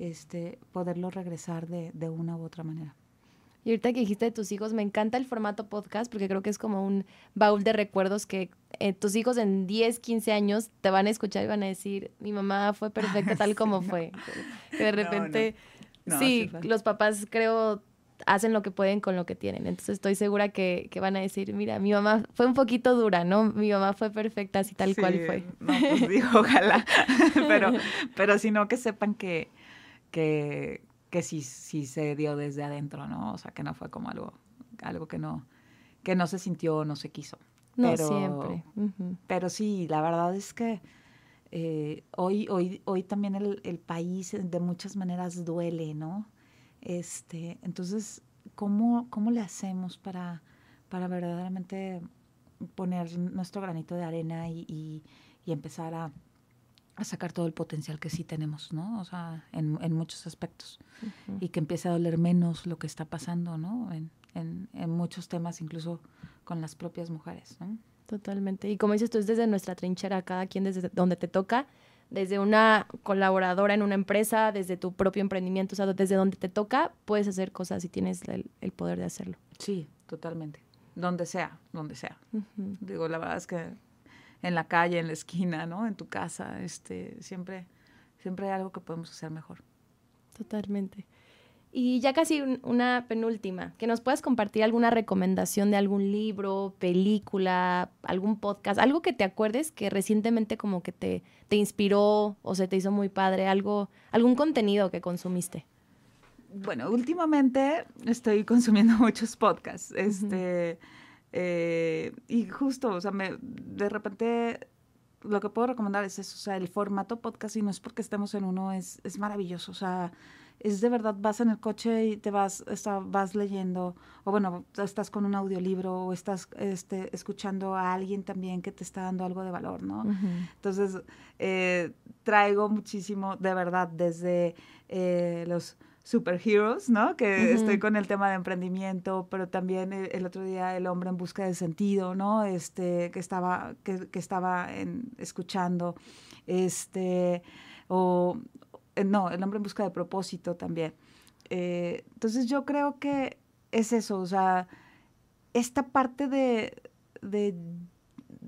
este, poderlo regresar de, de una u otra manera. Y ahorita que dijiste de tus hijos, me encanta el formato podcast porque creo que es como un baúl de recuerdos que eh, tus hijos en 10, 15 años te van a escuchar y van a decir, mi mamá fue perfecta [LAUGHS] tal como fue. [LAUGHS] Que de repente, sí, los papás creo hacen lo que pueden con lo que tienen. Entonces estoy segura que, que, van a decir, mira, mi mamá fue un poquito dura, ¿no? Mi mamá fue perfecta así tal cual fue. No, pues digo, ojalá. [LAUGHS] pero, pero si no, que sepan que que, que sí, sí se dio desde adentro, ¿no? O sea, que no fue como algo, algo que no, que no se sintió, no se quiso. No siempre. Pero sí, la verdad es que eh, hoy, hoy, hoy también el, el, país de muchas maneras duele, ¿no? Este, entonces, ¿cómo, cómo le hacemos para, para verdaderamente poner nuestro granito de arena y, y, empezar a, a, sacar todo el potencial que sí tenemos, ¿no? O sea, en, en muchos aspectos. Y que empiece a doler menos lo que está pasando, ¿no? En, en, en muchos temas, incluso con las propias mujeres, ¿no? Totalmente. Y como dices tú, es desde nuestra trinchera, cada quien desde donde te toca, desde una colaboradora en una empresa, desde tu propio emprendimiento, o sea, desde donde te toca, puedes hacer cosas y tienes el, poder de hacerlo. Sí, totalmente. Donde sea, donde sea. Digo, la verdad es que en la calle, en la esquina, ¿no? En tu casa, este, siempre, siempre hay algo que podemos hacer mejor. Totalmente. Y ya casi una penúltima, que nos puedas compartir alguna recomendación de algún libro, película, algún podcast, algo que te acuerdes que recientemente como que te, te inspiró o se te hizo muy padre, algo, algún contenido que consumiste. Bueno, últimamente estoy consumiendo [LAUGHS] muchos podcasts, este, eh, y justo, o sea, me, de repente lo que puedo recomendar es eso, o sea, el formato podcast, y no es porque estemos en uno, es, es maravilloso, o sea, es de verdad, vas en el coche y te vas, está, vas leyendo, o bueno, estás con un audiolibro, o estás este, escuchando a alguien también que te está dando algo de valor, ¿no? Entonces, eh, traigo muchísimo, de verdad, desde eh, los superheroes, ¿no? Que estoy con el tema de emprendimiento, pero también el, otro día el hombre en busca de sentido, ¿no? Este, que estaba, que, que estaba en, escuchando, este, o eh, no, el hombre en busca de propósito también. Eh, entonces yo creo que es eso, o sea, esta parte de, de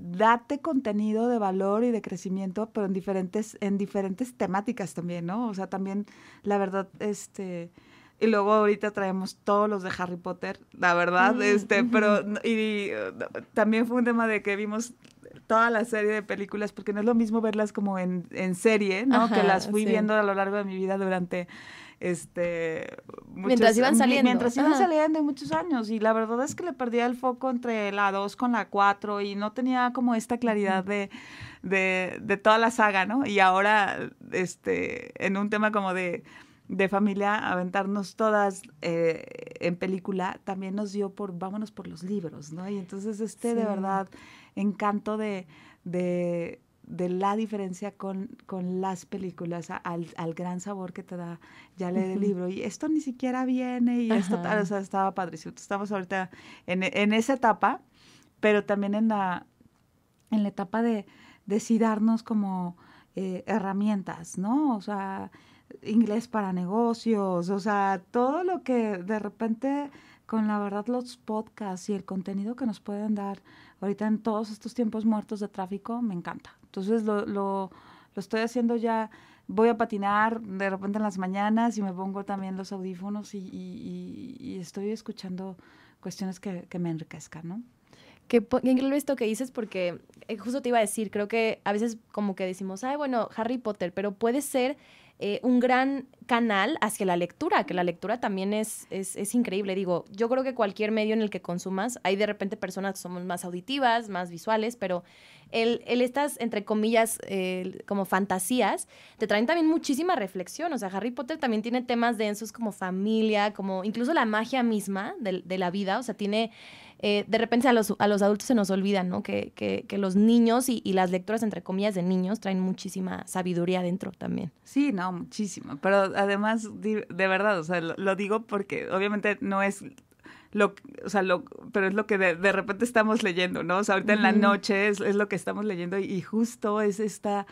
date contenido de valor y de crecimiento, pero en diferentes, en diferentes temáticas también, ¿no? O sea, también, la verdad, este, y luego ahorita traemos todos los de Harry Potter, la verdad, mm, este, pero, y, también fue un tema de que vimos toda la serie de películas, porque no es lo mismo verlas como en, en serie, ¿no? que las fui viendo a lo largo de mi vida durante este mientras iban saliendo mientras iban saliendo muchos años y la verdad es que le perdía el foco entre la 2 con la 4 y no tenía como esta claridad de, de, de toda la saga, ¿no? Y ahora este en un tema como de de familia, aventarnos todas eh, en película, también nos dio por, vámonos por los libros, ¿no? Y entonces este de verdad encanto de, de, la diferencia con, con las películas, al, al, gran sabor que te da ya leer el libro. Y esto ni siquiera viene y esto, o sea, estaba padrísimo. Estamos ahorita en, en esa etapa, pero también en la, en la etapa de, de darnos como eh, herramientas, ¿no? O sea, inglés para negocios, o sea, todo lo que de repente con la verdad los podcasts y el contenido que nos pueden dar ahorita en todos estos tiempos muertos de tráfico, me encanta. Entonces lo, lo, lo estoy haciendo ya, voy a patinar de repente en las mañanas y me pongo también los audífonos y, y, y estoy escuchando cuestiones que, que me enriquezcan, ¿no? Qué, increíble esto que dices porque eh, justo te iba a decir, creo que a veces como que decimos, ay, bueno, Harry Potter, pero puede ser eh, un gran canal hacia la lectura, que la lectura también es, es, increíble. Digo, yo creo que cualquier medio en el que consumas, hay de repente personas que somos más auditivas, más visuales, pero el, estas, entre comillas, como fantasías, te traen también muchísima reflexión. O sea, Harry Potter también tiene temas densos como familia, como incluso la magia misma de, de la vida. O sea, tiene eh, de repente a los, a los adultos se nos olvidan, ¿no? Que, que, que los niños y, y, las lecturas, entre comillas, de niños traen muchísima sabiduría dentro también. Sí, no, muchísimo. Pero además, de verdad, o sea, lo, digo porque obviamente no es lo, o sea, lo, pero es lo que de, de, repente estamos leyendo, ¿no? O sea, ahorita en la noche es, es, lo que estamos leyendo y, y justo es esta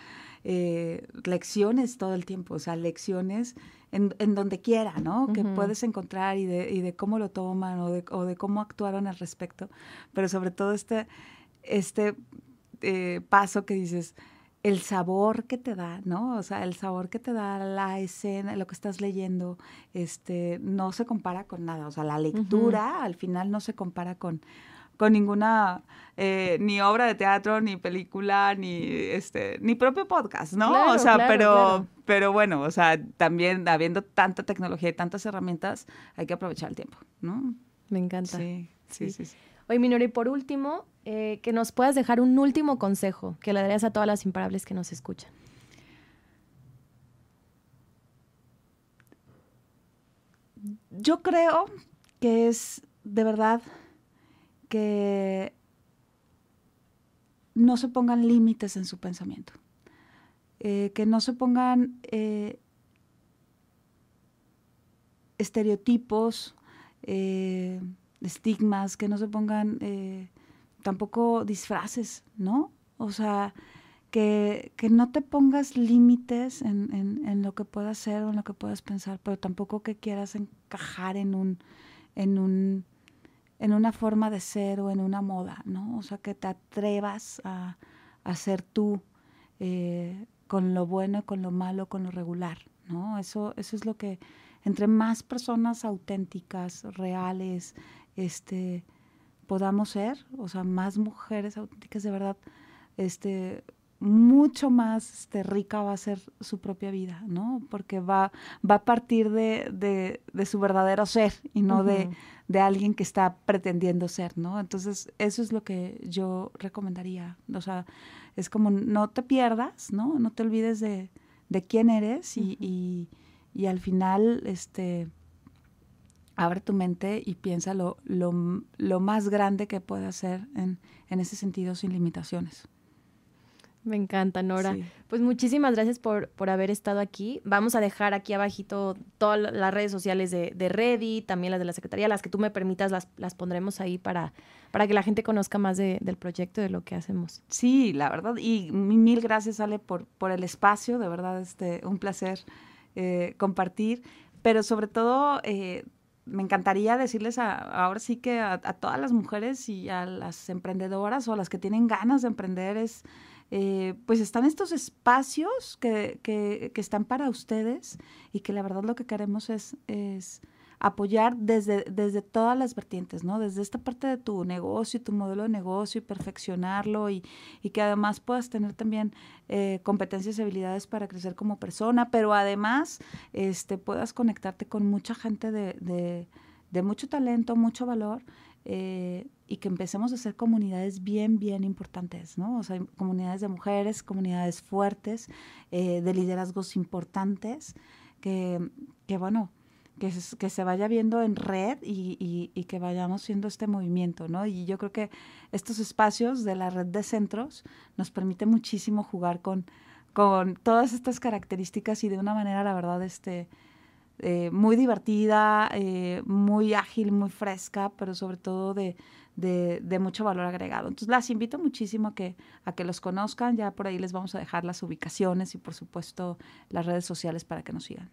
eh, lecciones todo el tiempo, o sea, lecciones en, en donde quiera, ¿no? Que puedes encontrar y de, y de cómo lo toman o de, o de cómo actuaron al respecto, pero sobre todo este, este eh, paso que dices, el sabor que te da, ¿no? O sea, el sabor que te da la escena, lo que estás leyendo, este, no se compara con nada. O sea, la lectura al final no se compara con, con ninguna eh, ni obra de teatro, ni película, ni este, ni propio podcast, ¿no? o sea, pero, pero bueno, o sea, también habiendo tanta tecnología y tantas herramientas, hay que aprovechar el tiempo, ¿no? Me encanta. Sí, sí, sí. Oye, Minori, por último, eh, que nos puedas dejar un último consejo que le darías a todas las imparables que nos escuchan. Yo creo que es de verdad que no se pongan límites en su pensamiento, eh, que no se pongan eh, estereotipos, estigmas, que no se pongan tampoco disfraces, ¿no? O sea, que, no te pongas límites en, en, lo que puedas hacer o en lo que puedas pensar, pero tampoco que quieras encajar en un, en un en una forma de ser o en una moda, ¿no? O sea, que te atrevas a, a ser tú eh, con lo bueno, con lo malo, con lo regular, ¿no? Eso, eso es lo que, entre más personas auténticas, reales, este, podamos ser, o sea, más mujeres auténticas de verdad, este, mucho más este, rica va a ser su propia vida, ¿no? Porque va, va a partir de, de, su verdadero ser y no de, de, alguien que está pretendiendo ser, ¿no? Entonces, eso es lo que yo recomendaría. O sea, es como no te pierdas, ¿no? No te olvides de, quién eres y, y, y, al final, este, abre tu mente y piensa lo, lo, lo más grande que puedas ser en, en ese sentido sin limitaciones. Me encanta, Nora. Pues muchísimas gracias por, por, haber estado aquí. Vamos a dejar aquí abajito todas las redes sociales de, de Ready, también las de la Secretaría, las que tú me permitas, las, las pondremos ahí para, para que la gente conozca más del proyecto, de lo que hacemos. Sí, la verdad. Y mil gracias, Ale, por, por el espacio. De verdad, este, un placer eh, compartir. Pero sobre todo, eh, me encantaría decirles ahora sí que a, a todas las mujeres y a las emprendedoras o a las que tienen ganas de emprender es eh, pues están estos espacios que, que, están para ustedes y que la verdad lo que queremos es, es apoyar desde, desde todas las vertientes, ¿no? Desde esta parte de tu negocio y tu modelo de negocio y perfeccionarlo y, y que además puedas tener también eh, competencias y habilidades para crecer como persona, pero además este, puedas conectarte con mucha gente de, de, mucho talento, mucho valor eh, y que empecemos a hacer comunidades bien, bien importantes, ¿no? O sea, comunidades de mujeres, comunidades fuertes, eh, de liderazgos importantes, que, que bueno, que, se vaya viendo en red y, que vayamos siendo este movimiento, ¿no? Y yo creo que estos espacios de la red de centros nos permite muchísimo jugar con, con todas estas características y de una manera, la verdad, este, eh, muy divertida, eh, muy ágil, muy fresca, pero sobre todo de, de, mucho valor agregado. Entonces las invito muchísimo a que, a que los conozcan, ya por ahí les vamos a dejar las ubicaciones y por supuesto las redes sociales para que nos sigan.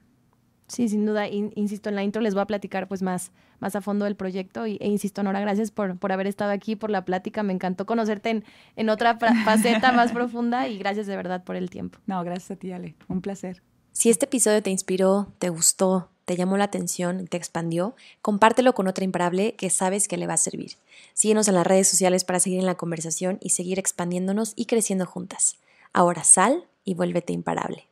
Sí, sin duda, insisto, en la intro les voy a platicar pues más, más a fondo del proyecto y, e insisto, Nora, gracias por, por haber estado aquí, por la plática, me encantó conocerte en, en otra [LAUGHS] faceta más profunda y gracias de verdad por el tiempo. No, gracias a ti, Ale, un placer. Si este episodio te inspiró, te gustó, te llamó la atención, te expandió, compártelo con otra imparable que sabes que le va a servir. Síguenos en las redes sociales para seguir en la conversación y seguir expandiéndonos y creciendo juntas. Ahora sal y vuélvete imparable.